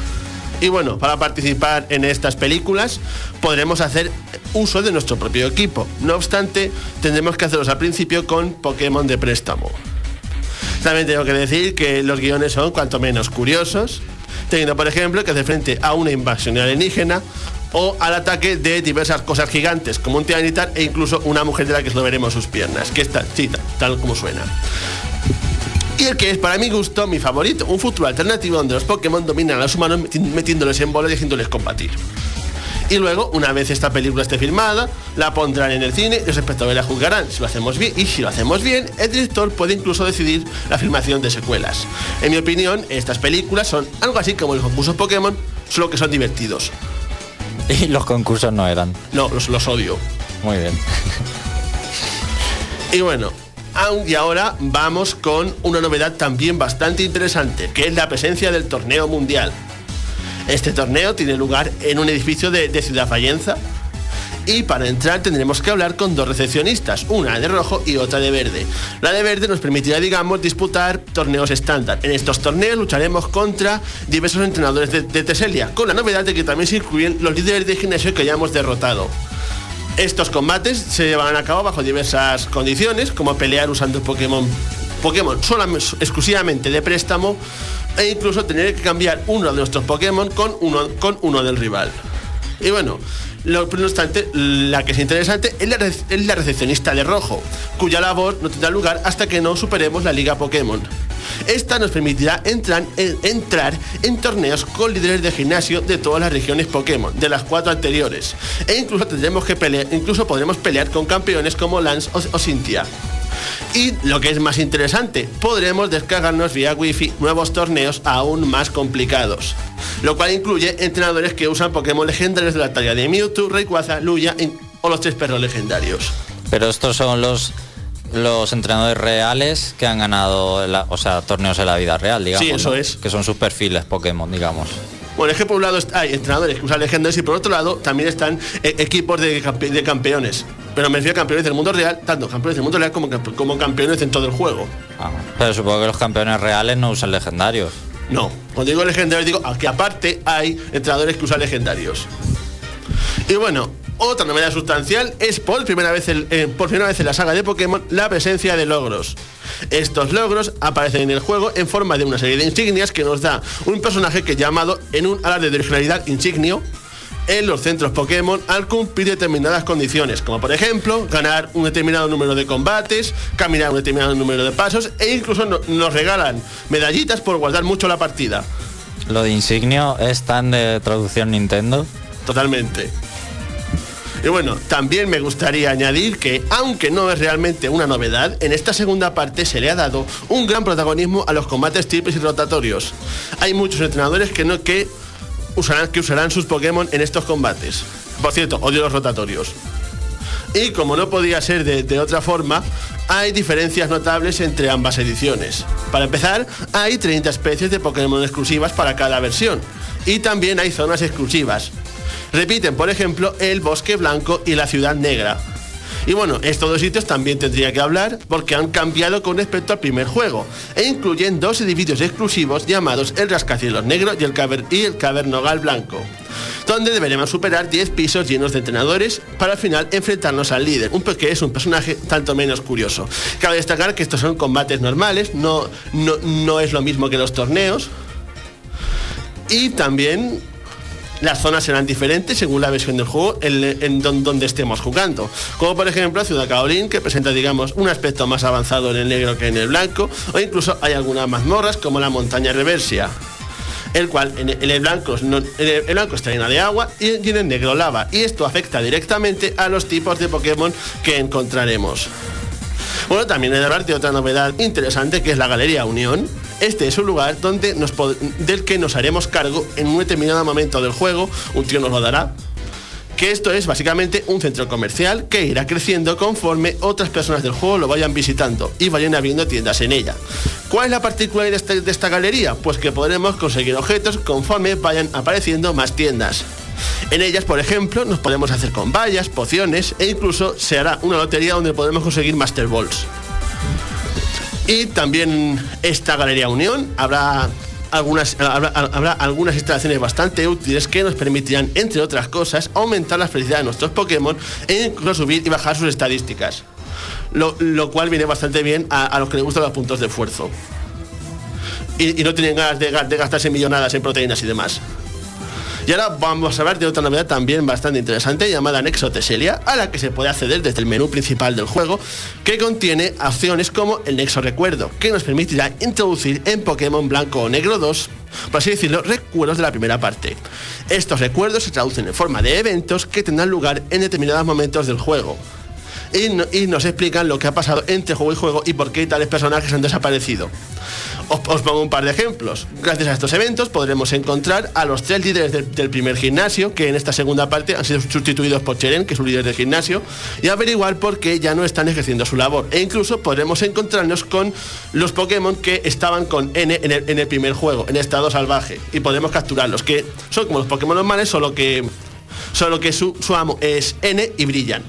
Y bueno, para participar en estas películas podremos hacer uso de nuestro propio equipo. No obstante, tendremos que hacerlos al principio con Pokémon de préstamo. También tengo que decir que los guiones son cuanto menos curiosos, teniendo por ejemplo que hacer frente a una invasión alienígena o al ataque de diversas cosas gigantes, como un tiranitar e incluso una mujer de la que solo veremos sus piernas, que es tal, sí, tal, tal como suena. Y el que es para mi gusto mi favorito, un futuro alternativo donde los Pokémon dominan a los humanos meti- metiéndoles en bola y haciéndoles combatir. Y luego, una vez esta película esté filmada, la pondrán en el cine y los espectadores la juzgarán si lo hacemos bien. Y si lo hacemos bien, el director puede incluso decidir la filmación de secuelas. En mi opinión, estas películas son algo así como los concursos Pokémon, solo que son divertidos. Y los concursos no eran. No, los, los odio. Muy bien. Y bueno, y ahora vamos con una novedad también bastante interesante, que es la presencia del torneo mundial. Este torneo tiene lugar en un edificio de, Ciudad Fallenza. Y para entrar tendremos que hablar con dos recepcionistas, una de rojo y otra de verde. La de verde nos permitirá, digamos, disputar torneos estándar. En estos torneos lucharemos contra diversos entrenadores de, de Teselia, con la novedad de que también se incluyen los líderes de gimnasio que hayamos derrotado. Estos combates se llevarán a cabo bajo diversas condiciones, como pelear usando Pokémon, Pokémon solamente, exclusivamente de préstamo, e incluso tener que cambiar uno de nuestros Pokémon con uno, con uno del rival. Y bueno, lo, no obstante, la que es interesante es la, recepcionista de rojo, cuya labor no tendrá lugar hasta que no superemos la Liga Pokémon. Esta nos permitirá entrar en, entrar en torneos con líderes de gimnasio de todas las regiones Pokémon, de las cuatro anteriores. E incluso tendremos que pelear, incluso podremos pelear con campeones como Lance o, o Cynthia. Y lo que es más interesante, podremos descargarnos vía wifi nuevos torneos aún más complicados. Lo cual incluye entrenadores que usan Pokémon legendarios de la talla de Mewtwo, Rayquaza, Luya o los tres perros legendarios. Pero estos son los los entrenadores reales que han ganado, la- o sea, torneos en la vida real, digamos. Sí, eso ¿no? es. Que son sus perfiles Pokémon, digamos. Bueno, es que por un lado hay entrenadores que usan legendarios y por otro lado también están eh, equipos de, campe- de campeones. Pero me refiero a campeones del mundo real, tanto campeones del mundo real como, campe- como campeones en todo el juego. Ah, pero supongo que los campeones reales no usan legendarios. No, cuando digo legendarios digo que aparte hay entrenadores que usan legendarios. Y bueno, otra novedad sustancial es por primera vez, el- eh, por primera vez en la saga de Pokémon la presencia de logros. Estos logros aparecen en el juego en forma de una serie de insignias que nos da un personaje que llamado en un alarde de originalidad insignio en los centros Pokémon al cumplir determinadas condiciones, como por ejemplo ganar un determinado número de combates, caminar un determinado número de pasos e incluso no- nos regalan medallitas por guardar mucho la partida. Lo de insignio es tan de traducción Nintendo. Totalmente. Y bueno, también me gustaría añadir que, aunque no es realmente una novedad, en esta segunda parte se le ha dado un gran protagonismo a los combates triples y rotatorios. Hay muchos entrenadores que no que usarán, que usarán sus Pokémon en estos combates. Por cierto, odio los rotatorios. Y como no podía ser de, de otra forma, hay diferencias notables entre ambas ediciones. Para empezar, hay 30 especies de Pokémon exclusivas para cada versión. Y también hay zonas exclusivas. Repiten, por ejemplo, el Bosque Blanco y la Ciudad Negra. Y bueno, estos dos sitios también tendría que hablar porque han cambiado con respecto al primer juego e incluyen dos edificios exclusivos llamados el Rascacielos Negro y el, Caver- y el Cavernogal Blanco, donde deberemos superar 10 pisos llenos de entrenadores para al final enfrentarnos al líder, un que es un personaje tanto menos curioso. Cabe destacar que estos son combates normales, no, no, no es lo mismo que los torneos. Y también las zonas serán diferentes según la versión del juego en, en don- donde estemos jugando. Como por ejemplo Ciudad Kaolin, que presenta, digamos, un aspecto más avanzado en el negro que en el blanco, o incluso hay algunas mazmorras como la montaña Reversia. El cual en el, blanco, el, blanco está llena de agua y en el negro lava. Y esto afecta directamente a los tipos de Pokémon que encontraremos. Bueno, también he de hablar de otra novedad interesante que es la Galería Unión. Este es un lugar donde nos del que nos haremos cargo en un determinado momento del juego, un tío nos lo dará. Que esto es básicamente un centro comercial que irá creciendo conforme otras personas del juego lo vayan visitando y vayan abriendo tiendas en ella. ¿Cuál es la particularidad de esta, de esta galería? Pues que podremos conseguir objetos conforme vayan apareciendo más tiendas. En ellas, por ejemplo, nos podemos hacer con vallas, pociones e incluso se hará una lotería donde podremos conseguir Master Balls. Y también esta Galería Unión habrá algunas, habrá, algunas instalaciones bastante útiles que nos permitirán, entre otras cosas, aumentar la felicidad de nuestros Pokémon e incluso subir y bajar sus estadísticas. Lo, cual viene bastante bien a, los que les gustan los puntos de esfuerzo. Y, no tienen ganas de, de gastarse millonadas en proteínas y demás. Y ahora vamos a hablar de otra novedad también bastante interesante llamada Nexo Teselia, a la que se puede acceder desde el menú principal del juego, que contiene opciones como el Nexo Recuerdo, que nos permitirá introducir en Pokémon Blanco o Negro 2, por así decirlo, recuerdos de la primera parte. Estos recuerdos se traducen en forma de eventos que tendrán lugar en determinados momentos del juego. Y, no- y nos explican lo que ha pasado entre juego y juego y por qué tales personajes han desaparecido. Os, pongo un par de ejemplos. Gracias a estos eventos podremos encontrar a los tres líderes del, primer gimnasio, que en esta segunda parte han sido sustituidos por Cheren, que es un líder del gimnasio, y averiguar por qué ya no están ejerciendo su labor. E incluso podremos encontrarnos con los Pokémon que estaban con N en el, primer juego, en estado salvaje, y podemos capturarlos, que son como los Pokémon normales, solo que, solo que su amo es N y brillan.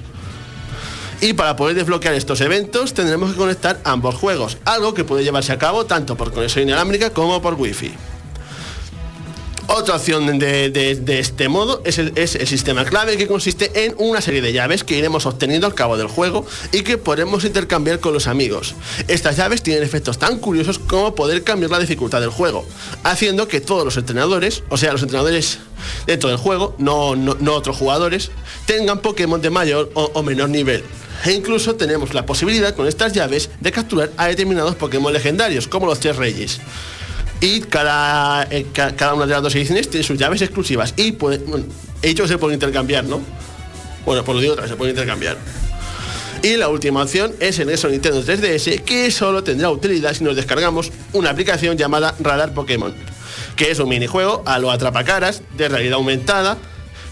Y para poder desbloquear estos eventos tendremos que conectar ambos juegos, algo que puede llevarse a cabo tanto por conexión inalámbrica como por wifi. Otra opción de, este modo es el, sistema clave que consiste en una serie de llaves que iremos obteniendo al cabo del juego y que podremos intercambiar con los amigos. Estas llaves tienen efectos tan curiosos como poder cambiar la dificultad del juego, haciendo que todos los entrenadores, o sea, los entrenadores dentro del juego, no, no- otros jugadores, tengan Pokémon de mayor o menor nivel. E incluso tenemos la posibilidad con estas llaves de capturar a determinados Pokémon legendarios, como los Tres Reyes. Y cada, eh, ca- cada una de las dos ediciones tiene sus llaves exclusivas. Y puede, bueno, que se pueden intercambiar, ¿no? Bueno, pues lo digo otra se pueden intercambiar. Y la última opción es el Nexo Nintendo 3DS, que solo tendrá utilidad si nos descargamos una aplicación llamada Radar Pokémon, que es un minijuego a lo atrapacaras de realidad aumentada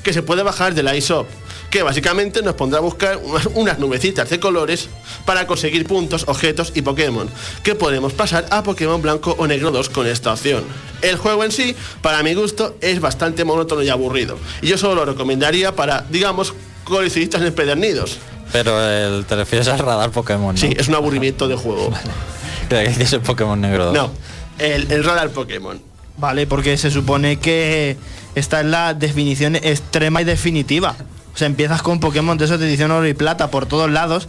que se puede bajar de la iShop, que básicamente nos pondrá a buscar unas, nubecitas de colores para conseguir puntos, objetos y Pokémon, que podemos pasar a Pokémon Blanco o Negro 2 con esta opción. El juego en sí, para mi gusto, es bastante monótono y aburrido, y yo solo lo recomendaría para, digamos, coleccionistas empedernidos. Pero el, te refieres al radar Pokémon, ¿no? Sí, es un aburrimiento de juego. Que dices el Pokémon negro 2. No, el, el radar Pokémon. Vale, porque se supone que esta es la definición extrema y definitiva. O sea, empiezas con Pokémon de esos de edición oro y plata por todos lados.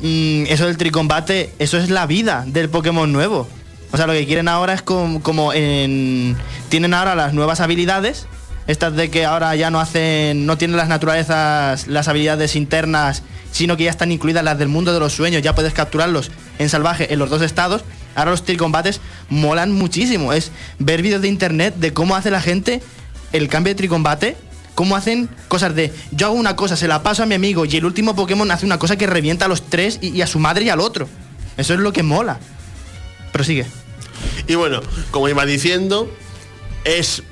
Mm, eso del tricombate, eso es la vida del Pokémon nuevo. O sea, lo que quieren ahora es com- como en... Tienen ahora las nuevas habilidades. Estas de que ahora ya no hacen... No tienen las naturalezas, las habilidades internas, sino que ya están incluidas las del mundo de los sueños. Ya puedes capturarlos en salvaje en los dos estados. Ahora los tricombates molan muchísimo. Es ver vídeos de internet de cómo hace la gente el cambio de tricombate. Cómo hacen cosas de yo hago una cosa, se la paso a mi amigo y el último Pokémon hace una cosa que revienta a los tres y, a su madre y al otro. Eso es lo que mola. Pero sigue. Y bueno, como iba diciendo, es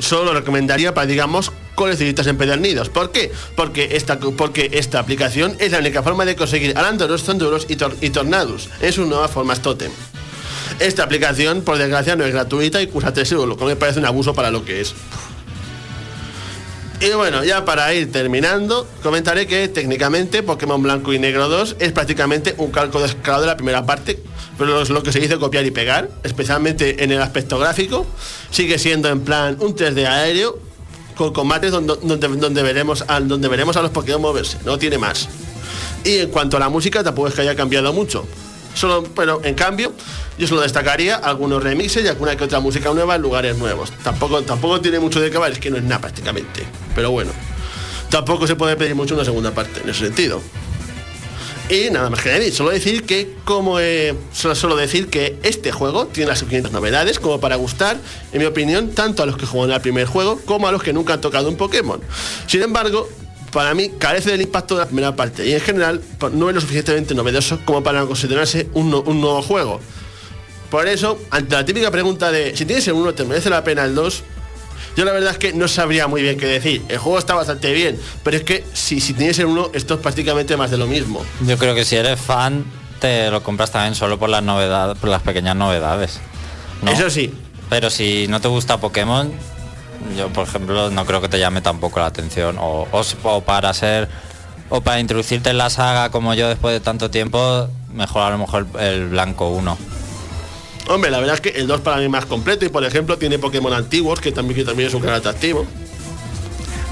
solo lo recomendaría para, digamos, coleccionistas empedernidos. ¿Por qué? Porque esta, porque esta aplicación es la única forma de conseguir Alandoros, Zonduros y, y Tornadus en sus nuevas formas Totem. Esta aplicación, por desgracia, no es gratuita y cuesta 3 euros, lo que me parece un abuso para lo que es. Y bueno, ya para ir terminando, comentaré que técnicamente Pokémon Blanco y Negro 2 es prácticamente un calco descarado de la primera parte, pero es lo que se dice copiar y pegar, especialmente en el aspecto gráfico. Sigue siendo en plan un 3D aéreo con combates donde, donde, veremos, a, donde veremos a los Pokémon moverse, no tiene más. Y en cuanto a la música, tampoco es que haya cambiado mucho. Solo, pero en cambio, yo solo destacaría algunos remixes y alguna que otra música nueva en lugares nuevos. Tampoco, tampoco tiene mucho de que es que no es nada prácticamente. Pero bueno, tampoco se puede pedir mucho una segunda parte en ese sentido. Y nada más que añadir, solo decir que como eh, solo, solo decir que este juego tiene las suficientes novedades como para gustar, en mi opinión, tanto a los que juegan al primer juego como a los que nunca han tocado un Pokémon. Sin embargo, para mí carece del impacto de la primera parte y en general pues, no es lo suficientemente novedoso como para considerarse un, no- un nuevo juego. Por eso, ante la típica pregunta de si tienes el 1, ¿te merece la pena el 2? Yo la verdad es que no sabría muy bien qué decir. El juego está bastante bien, pero es que si, si tienes el 1, esto es prácticamente más de lo mismo. Yo creo que si eres fan, te lo compras también solo por las novedades, por las pequeñas novedades. ¿no? Eso sí, Pero si no te gusta Pokémon, yo por ejemplo no creo que te llame tampoco la atención. O, o para ser. O para introducirte en la saga como yo después de tanto tiempo, mejor a lo mejor el blanco 1. Hombre, la verdad es que el 2 para mí es más completo y por ejemplo tiene Pokémon antiguos que también, que también es un gran atractivo.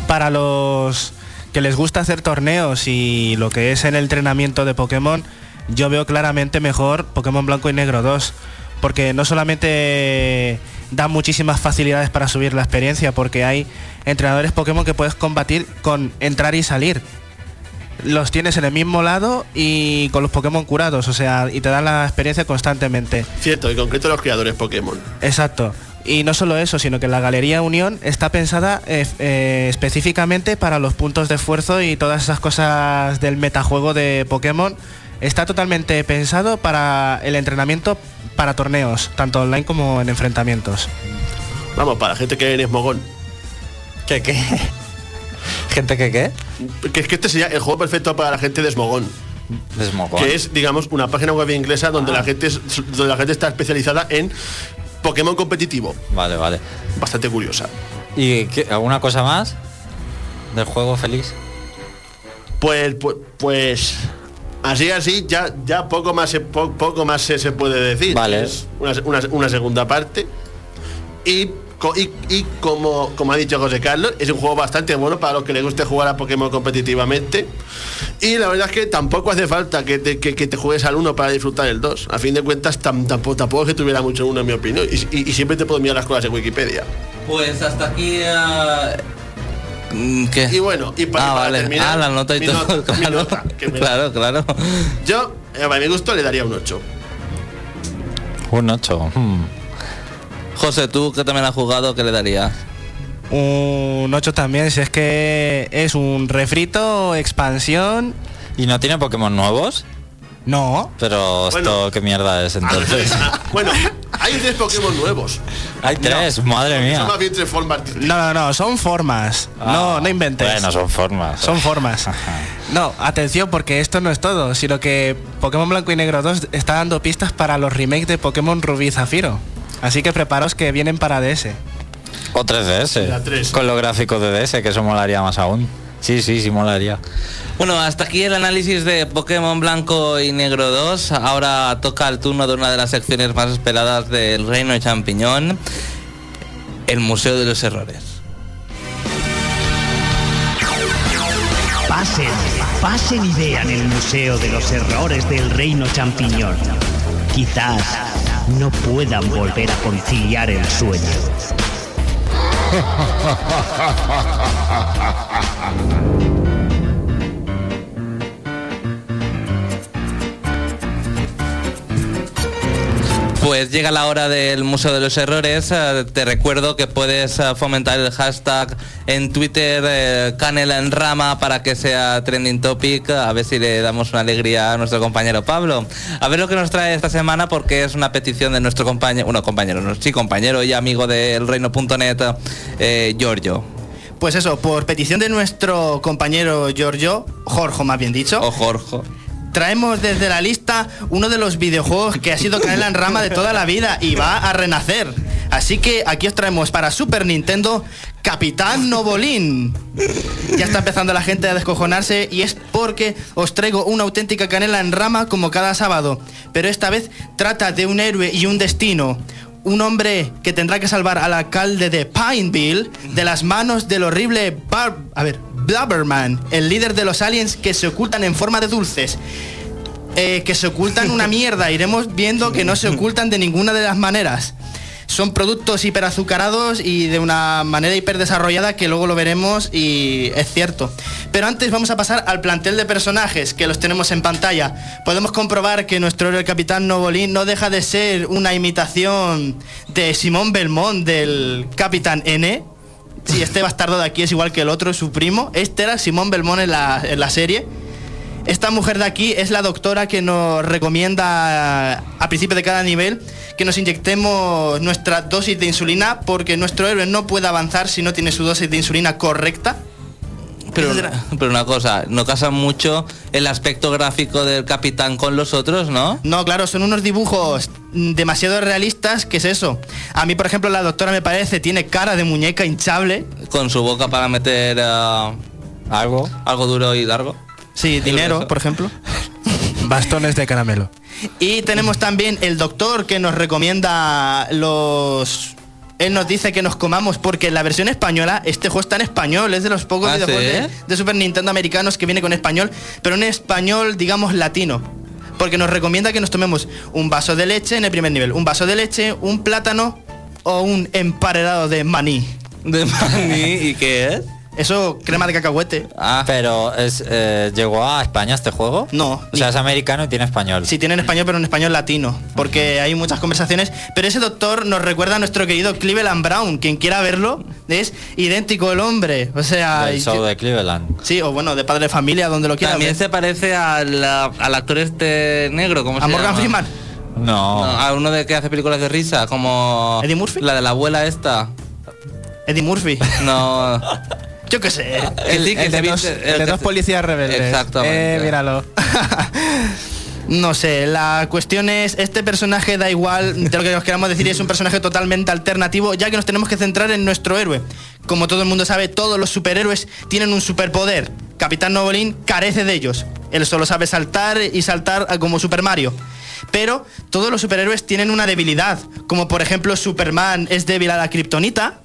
Para los que les gusta hacer torneos y lo que es en el entrenamiento de Pokémon, yo veo claramente mejor Pokémon Blanco y Negro 2. Porque no solamente da muchísimas facilidades para subir la experiencia, porque hay entrenadores Pokémon que puedes combatir con entrar y salir. Los tienes en el mismo lado y con los Pokémon curados, o sea, y te dan la experiencia constantemente. Cierto, en concreto los creadores Pokémon. Exacto. Y no solo eso, sino que la Galería Unión está pensada eh, eh, específicamente para los puntos de esfuerzo y todas esas cosas del metajuego de Pokémon. Está totalmente pensado para el entrenamiento para torneos, tanto online como en enfrentamientos. Vamos, para la gente que es mogón. ¿Qué qué? ¿Gente que qué? Que es que este sería el juego perfecto para la gente de Smogón. Desmogón. Que es, digamos, una página web inglesa donde, la gente es- donde la gente está especializada en Pokémon competitivo. Vale, vale. Bastante curiosa. ¿Y qué- alguna cosa más del juego, Félix? Pues, pues, pues así, así, ya, ya poco más, se, po- poco más se, se puede decir. Vale. Es una, una- una segunda parte. Y, co- y, y como, como ha dicho José Carlos, es un juego bastante bueno para los que les guste jugar a Pokémon competitivamente. Y la verdad es que tampoco hace falta que te, que, que te juegues al 1 para disfrutar el 2. A fin de cuentas, tam- tampoco, tampoco es que tuviera mucho uno en mi opinión. Y, y- y siempre te puedo mirar las cosas en Wikipedia. Pues hasta aquí. eh, ¿Qué? Y bueno, y para, ah, para vale. terminar, ah, la nota y mi todo. nota, mi claro, nota, que me- claro, claro. Yo, eh, a mi gusto, le daría un 8. Un 8. José, tú que también has jugado, ¿qué le darías? Un 8 también, si es que es un refrito, expansión. ¿Y no tiene Pokémon nuevos? No. Pero esto, Bueno. ¿qué mierda es entonces? Bueno, hay tres Pokémon nuevos. Hay tres, madre mía. Son más bien tres formas distintas. No, no, no, son formas. Ah, no, no inventes. Bueno, son formas. Son formas. No, atención, porque esto no es todo, sino que Pokémon Blanco y Negro 2 está dando pistas para los remakes de Pokémon Rubí y Zafiro. Así que preparaos que vienen para DS. O 3DS. La 3. Con los gráficos de DS, que eso molaría más aún. Sí, sí, sí, molaría. Bueno, hasta aquí el análisis de Pokémon Blanco y Negro 2. Ahora toca el turno de una de las secciones más esperadas del Reino de Champiñón, el Museo de los Errores. Pasen, pasen y vean el Museo de los Errores del Reino Champiñón. Quizás no puedan volver a conciliar el sueño. Pues llega la hora del Museo de los Errores. Eh, te recuerdo que puedes eh, fomentar el hashtag en Twitter eh, Canela en Rama para que sea trending topic. A ver si le damos una alegría a nuestro compañero Pablo. A ver lo que nos trae esta semana porque es una petición de nuestro compañero, bueno, compañero, no, sí, compañero y amigo del reino.net, eh, Giorgio. Pues eso, por petición de nuestro compañero Giorgio, Jorge más bien dicho, O Jorge. Traemos desde la lista uno de los videojuegos que ha sido canela en rama de toda la vida y va a renacer. Así que aquí os traemos para Super Nintendo Capitán Novolín. Ya está empezando la gente a descojonarse y es porque os traigo una auténtica canela en rama como cada sábado. Pero esta vez trata de un héroe y un destino. Un hombre que tendrá que salvar al alcalde de Pineville de las manos del horrible Bar... A ver, Blubberman, el líder de los aliens que se ocultan en forma de dulces. Eh, que se ocultan una mierda. Iremos viendo que no se ocultan de ninguna de las maneras. Son productos hiperazucarados y de una manera hiperdesarrollada que luego lo veremos y es cierto. Pero antes vamos a pasar al plantel de personajes que los tenemos en pantalla. Podemos comprobar que nuestro héroe capitán Novolín no deja de ser una imitación de Simón Belmont del Capitán N. Sí, este bastardo de aquí es igual que el otro, su primo. Este era Simón Belmont en la, en la serie. Esta mujer de aquí es la doctora que nos recomienda a principio de cada nivel que nos inyectemos nuestra dosis de insulina porque nuestro héroe no puede avanzar si no tiene su dosis de insulina correcta. Pero, pero una cosa, no casa mucho el aspecto gráfico del capitán con los otros, ¿no? No, claro, son unos dibujos demasiado realistas, ¿qué es eso? A mí, por ejemplo, la doctora me parece, tiene cara de muñeca hinchable. Con su boca para meter eh, ¿Algo? algo duro y largo. Sí, dinero, por ejemplo. Bastones de caramelo. Y tenemos también el doctor que nos recomienda los... Él nos dice que nos comamos porque en la versión española, este juego está en español, es de los pocos ¿Ah, videojuegos sí? de, de Super Nintendo americanos que viene con español, pero en español, digamos, latino. Porque nos recomienda que nos tomemos un vaso de leche en el primer nivel, un vaso de leche, un plátano o un emparedado de maní. De maní, ¿y qué es? Eso, crema de cacahuete. Ah, Pero es, eh, ¿llegó a España este juego? No. O sea, es americano y tiene español. Sí, tiene en español, pero en español latino. Porque hay muchas conversaciones. Pero ese doctor nos recuerda a nuestro querido Cleveland Brown. Quien quiera verlo, es idéntico el hombre. O sea. Del show de Cleveland. Sí, o bueno, de padre de familia, donde lo quiera también ver. se parece al, al actor este negro, ¿cómo A se Morgan llama? Freeman. No. No, a uno de que hace películas de risa, como ¿Eddie Murphy? la de la abuela esta. Eddie Murphy. No. Yo qué sé. El de dos, el de policías rebeldes. Exactamente. Eh, míralo. No sé, la cuestión es, este personaje da igual, de lo que nos queramos decir, es un personaje totalmente alternativo, ya que nos tenemos que centrar en nuestro héroe. Como todo el mundo sabe, todos los superhéroes tienen un superpoder. Capitán Novolín carece de ellos. Él solo sabe saltar y saltar como Super Mario. Pero todos los superhéroes tienen una debilidad, como por ejemplo Superman es débil a la kriptonita,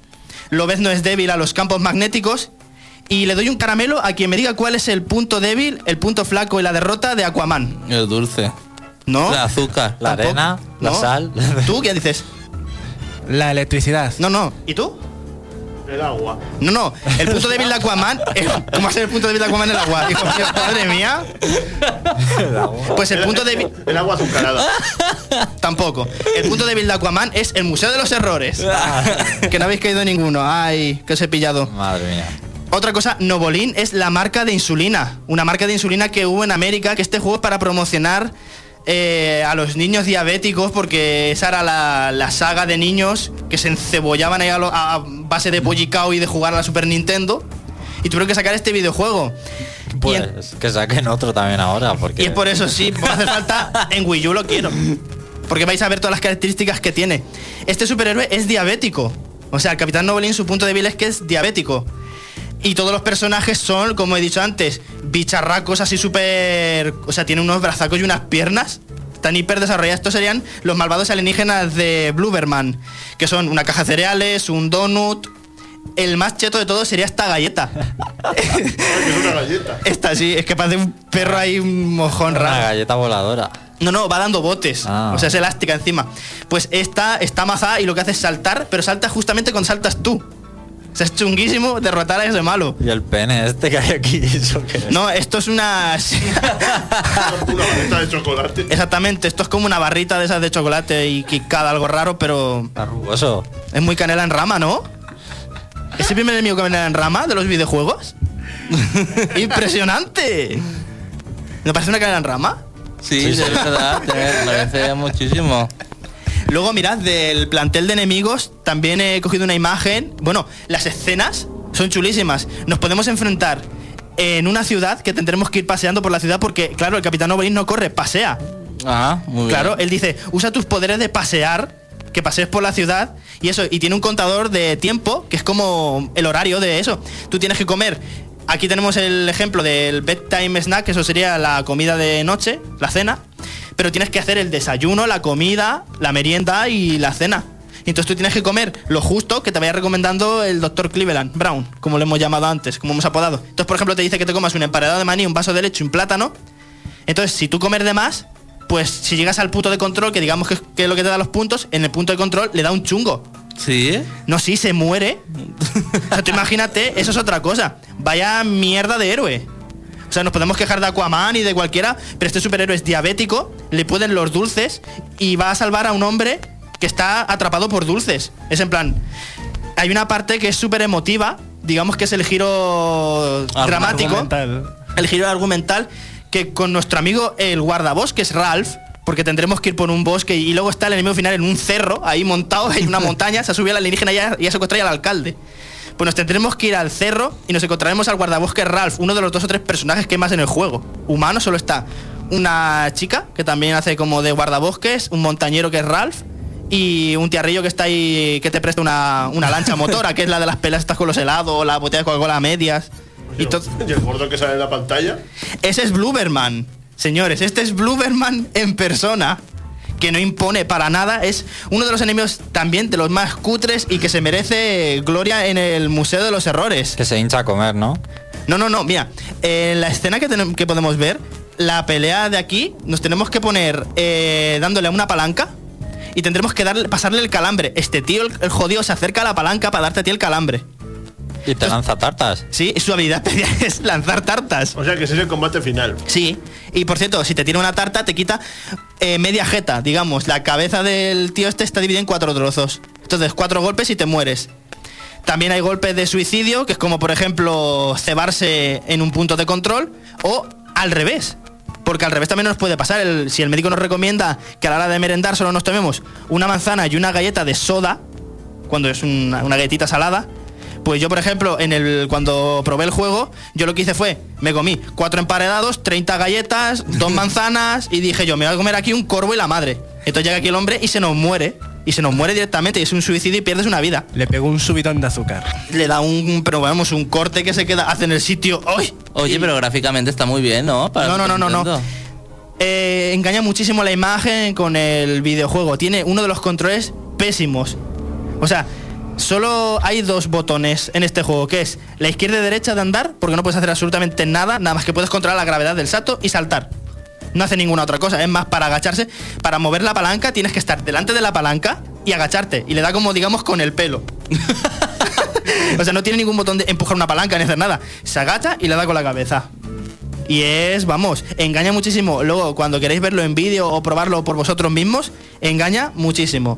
Lobezno es débil a los campos magnéticos, y le doy un caramelo a quien me diga cuál es el punto débil, el punto flaco y la derrota de Aquaman. El dulce. ¿No? El azúcar. La Tampoco. arena, la No. sal. ¿Tú qué dices? La electricidad. No, no. ¿Y tú? El agua. No, no. El punto débil de Aquaman. eh, ¿Cómo va a ser el punto débil de Aquaman el agua? Hijo mío, madre mía. Pues el punto débil. El agua azucarada. Tampoco. El punto débil de Aquaman es el Museo de los Errores. Que no habéis caído ninguno. Ay, que os he pillado. Madre mía. Otra cosa, Novolin es la marca de insulina. Una marca de insulina que hubo en América, que este juego es para promocionar eh, a los niños diabéticos, porque esa era la, la saga de niños que se encebollaban ahí a, lo- a base de pollicao y de jugar a la Super Nintendo. Y tuvieron que sacar este videojuego. En- Pues que saquen otro también ahora, porque... y es por eso, sí, va a hacer falta en Wii U lo quiero. Porque vais a ver todas las características que tiene. Este superhéroe es diabético. O sea, el Capitán Novolín, su punto débil es que es diabético. Y todos los personajes son, como he dicho antes, bicharracos así súper... O sea, tienen unos brazacos y unas piernas. Están hiper desarrollados. Estos serían los malvados alienígenas de Blooberman. Que son una caja de cereales, un donut... El más cheto de todo sería esta galleta. Es una galleta. Esta sí, es que parece un perro ahí, un mojón Una raro. galleta voladora. No, no, va dando botes. Ah. O sea, es elástica encima. Pues esta está amazada y lo que hace es saltar, pero salta justamente cuando saltas tú. O sea, es chunguísimo derrotar a ese malo. Y el pene este que hay aquí, ¿eso qué es? No, esto es una... Una galleta de chocolate. Exactamente, esto es como una barrita de esas de chocolate y quicada, algo raro, pero Está rugoso. es muy canela en rama, ¿no? ¿Es el primer enemigo canela en rama de los videojuegos? ¡Impresionante! ¿No parece una canela en rama? Sí, de verdad, me parece muchísimo. Luego, mirad, del plantel de enemigos también he cogido una imagen. Bueno, las escenas son chulísimas. Nos podemos enfrentar en una ciudad que tendremos que ir paseando por la ciudad porque, claro, el Capitán Oberyn no corre, pasea. Ah, muy bien. Claro, él dice, usa tus poderes de pasear, que pasees por la ciudad y eso, y tiene un contador de tiempo, que es como el horario de eso. Tú tienes que comer. Aquí tenemos el ejemplo del bedtime snack, eso sería la comida de noche, la cena. Pero tienes que hacer el desayuno, la comida, la merienda y la cena. Y entonces tú tienes que comer lo justo que te vaya recomendando el doctor Cleveland Brown, como le hemos llamado antes, como hemos apodado. Entonces, por ejemplo, te dice que te comas un emparedado de maní, un vaso de leche, un plátano. Entonces, si tú comes de más, pues si llegas al punto de control, que digamos que es lo que te da los puntos, en el punto de control le da un chungo. Sí. No, sí, se muere. O sea, tú imagínate, eso es otra cosa. Vaya mierda de héroe. O sea, nos podemos quejar de Aquaman y de cualquiera, pero este superhéroe es diabético, le pueden los dulces y va a salvar a un hombre que está atrapado por dulces. Es en plan, hay una parte que es súper emotiva, digamos que es el giro dramático, Argumental. el giro argumental, que con nuestro amigo el guardabosques Ralph, porque tendremos que ir por un bosque y luego está el enemigo final en un cerro, ahí montado en una montaña, se ha subido al alienígena y ya, ya se encuentra ya al alcalde. Pues nos tendremos que ir al cerro y nos encontraremos al guardabosques Ralph, uno de los dos o tres personajes que hay más en el juego. Humano solo está una chica que también hace como de guardabosques, un montañero que es Ralph y un tiarrillo que está ahí que te presta una, una lancha motora, que es la de las pelas estas con los helados, la botella de Coca-Cola a medias. Y Y el gordo que sale en la pantalla. ese es Blooberman. Señores, este es Blooberman en persona. Que no impone para nada. Es uno de los enemigos también de los más cutres y que se merece gloria en el Museo de los Errores. Que se hincha a comer, ¿no? No, no, no, mira. En la escena que, que podemos ver, la pelea de aquí, nos tenemos que poner eh, dándole a una palanca y tendremos que darle, pasarle el calambre. Este tío, el, el jodido, se acerca a la palanca para darte a ti el calambre. Y te lanza tartas. Sí, su habilidad especial es lanzar tartas. O sea que ese es el combate final. Sí, y por cierto, si te tira una tarta, te quita eh, media jeta, digamos. La cabeza del tío este está dividida en cuatro trozos. Entonces, cuatro golpes y te mueres. También hay golpes de suicidio, que es como, por ejemplo, cebarse en un punto de control, o al revés. Porque al revés también nos puede pasar. El- si el médico nos recomienda que a la hora de merendar solo nos tomemos una manzana y una galleta de soda, cuando es una, una galletita salada, pues yo, por ejemplo, en el cuando probé el juego, yo lo que hice fue, me comí cuatro emparedados, 30 galletas, dos manzanas y dije yo, me voy a comer aquí un corvo y la madre. Entonces llega aquí el hombre y se nos muere. Y se nos muere directamente y es un suicidio y pierdes una vida. Le pegó un subidón de azúcar. Le da un, pero vamos, un corte que se queda, hace en el sitio. ¡Ay! Oye, Y- pero gráficamente está muy bien, ¿no? Para No, no, no, no, no. Eh, engaña muchísimo la imagen con el videojuego. Tiene uno de los controles pésimos. O sea, solo hay dos botones en este juego, que es la izquierda y derecha de andar, porque no puedes hacer absolutamente nada, nada más que puedes controlar la gravedad del salto y saltar. No hace ninguna otra cosa. Es más, para agacharse, para mover la palanca, tienes que estar delante de la palanca y agacharte. Y le da como, digamos, con el pelo. o sea, no tiene ningún botón de empujar una palanca ni hacer nada. Se agacha y le da con la cabeza. Y es, vamos, engaña muchísimo. Luego, cuando queréis verlo en vídeo o probarlo por vosotros mismos, engaña muchísimo.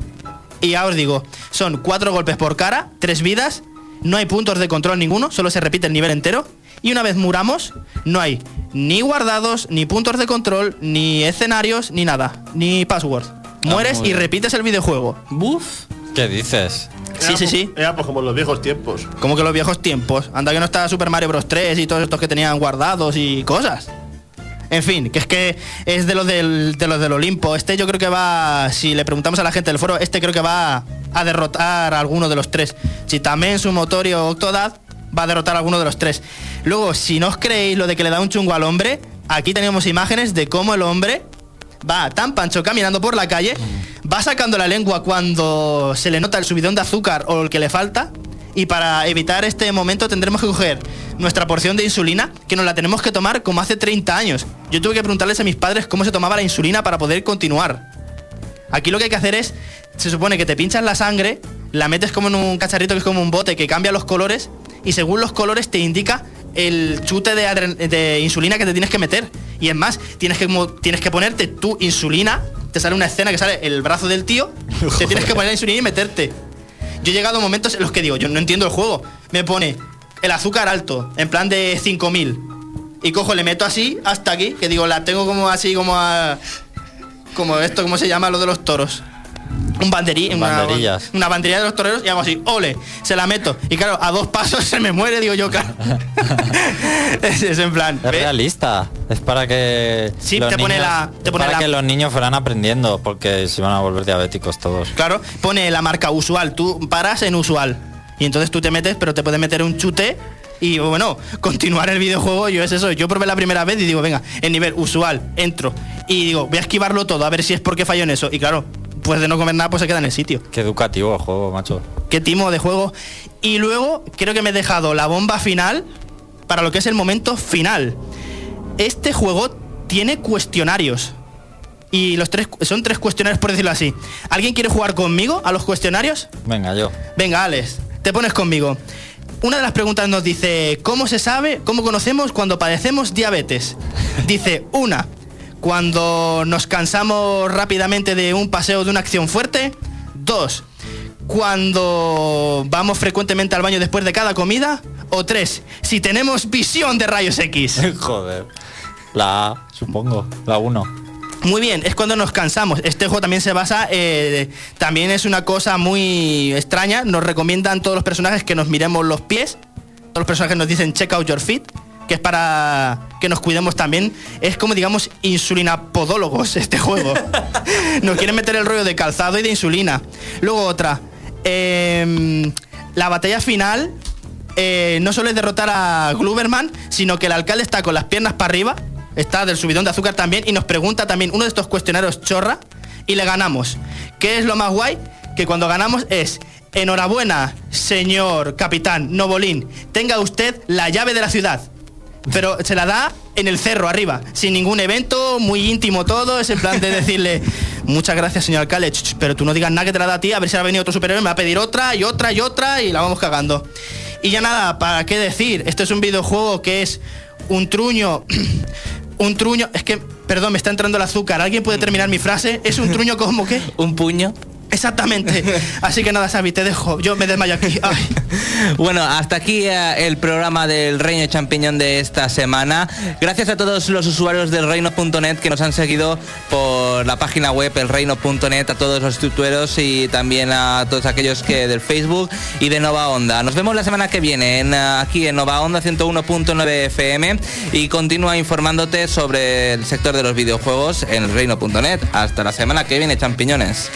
Y ya os digo, son cuatro golpes por cara, tres vidas no hay puntos de control ninguno, solo se repite el nivel entero. Y una vez muramos, no hay ni guardados, ni puntos de control, ni escenarios, ni nada, ni password. Mueres muy y repites el videojuego. Buf. ¿Qué dices? Sí, sí, sí. Era pues como en los viejos tiempos. Como que los viejos tiempos. Anda que no está Super Mario Bros 3 y todos estos que tenían guardados y cosas. En fin, que es que es de los del, de los del Olimpo. Este yo creo que va, si le preguntamos a la gente del foro, este creo que va a derrotar a alguno de los tres. Chitamen, Sumotori o Octodad va a derrotar a alguno de los tres. Luego, si no os creéis lo de que le da un chungo al hombre, aquí tenemos imágenes de cómo el hombre va tan pancho caminando por la calle, va sacando la lengua cuando se le nota el subidón de azúcar o el que le falta. Y para evitar este momento tendremos que coger nuestra porción de insulina, que nos la tenemos que tomar como hace 30 años. Yo tuve que preguntarles a mis padres cómo se tomaba la insulina para poder continuar. Aquí lo que hay que hacer es, se supone que te pinchas la sangre, la metes como en un cacharrito que es como un bote que cambia los colores y según los colores te indica el chute de, insulina que te tienes que meter. Y es más, tienes que, tienes que ponerte tu insulina, te sale una escena que sale el brazo del tío, te tienes que poner la insulina y meterte. Yo he llegado a momentos en los que digo, yo no entiendo el juego. Me pone el azúcar alto, en plan de 5000. Y cojo, le meto así hasta aquí, que digo, la tengo como así, como a. Como esto, ¿cómo se llama lo de los toros? Un banderí, una, Banderillas. una banderilla de los toreros y hago así, ole, se la meto. Y claro, a dos pasos se me muere, digo yo, claro. es, es en plan. Es ¿ves? realista. Es para que. Sí, los te pone niños- la- te pone para la- que los niños fueran aprendiendo, porque se van a volver diabéticos todos. Claro, pone la marca usual, tú paras en usual. Y entonces tú te metes, pero te puedes meter un chute y bueno, continuar el videojuego, yo es eso. Yo probé la primera vez y digo, venga, en nivel usual, entro. Y digo, voy a esquivarlo todo, a ver si es porque fallo en eso. Y claro, pues de no comer nada, pues se queda en el sitio. Qué educativo el juego, macho. Qué timo de juego. Y luego creo que me he dejado la bomba final para lo que es el momento final. Este juego tiene cuestionarios. Y los tres son tres cuestionarios por decirlo así. ¿Alguien quiere jugar conmigo a los cuestionarios? Venga, yo. Venga, Alex, te pones conmigo. Una de las preguntas nos dice, ¿cómo se sabe, cómo conocemos cuando padecemos diabetes? Dice, una, cuando nos cansamos rápidamente de un paseo de una acción fuerte. Dos, cuando vamos frecuentemente al baño después de cada comida. O tres, si tenemos visión de rayos X. Joder. La A, supongo. La 1. Muy bien, es cuando nos cansamos. Este juego también se basa, eh, también es una cosa muy extraña. Nos recomiendan todos los personajes que nos miremos los pies. Todos los personajes nos dicen check out your feet, que es para que nos cuidemos también. Es como, digamos, insulinapodólogos este juego. nos quieren meter el rollo de calzado y de insulina. Luego otra. em, la batalla final eh, no solo es derrotar a Gluberman, sino que el alcalde está con las piernas para arriba, está del subidón de azúcar también, y nos pregunta también uno de estos cuestionarios chorra, y le ganamos. ¿Qué es lo más guay? Que cuando ganamos es, enhorabuena, señor capitán Novolín, tenga usted la llave de la ciudad. Pero se la da en el cerro arriba, sin ningún evento, muy íntimo todo, es en plan de decirle, muchas gracias señor alcalde, pero tú no digas nada que te la da a ti, a ver si ha venido otro superhéroe, me va a pedir otra y otra y otra y la vamos cagando. Y ya nada, ¿para qué decir? Este es un videojuego que es un truño, un truño, es que, perdón, me está entrando el azúcar, ¿alguien puede terminar mi frase? ¿Es un truño como qué? Un puño. Exactamente. Así que nada, Xavi, te dejo. Yo me desmayo aquí. Ay. Bueno, hasta aquí eh, el programa del Reino Champiñón de esta semana. Gracias a todos los usuarios del reino.net que nos han seguido por la página web elreino.net, a todos los tutueros y también a todos aquellos que del Facebook y de Nova Onda. Nos vemos la semana que viene en, eh, aquí en Nova Onda 101.9 FM y continúa informándote sobre el sector de los videojuegos en elreino.net. Hasta la semana que viene, champiñones.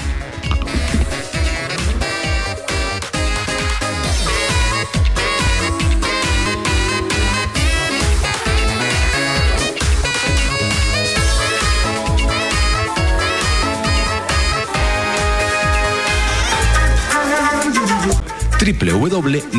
Www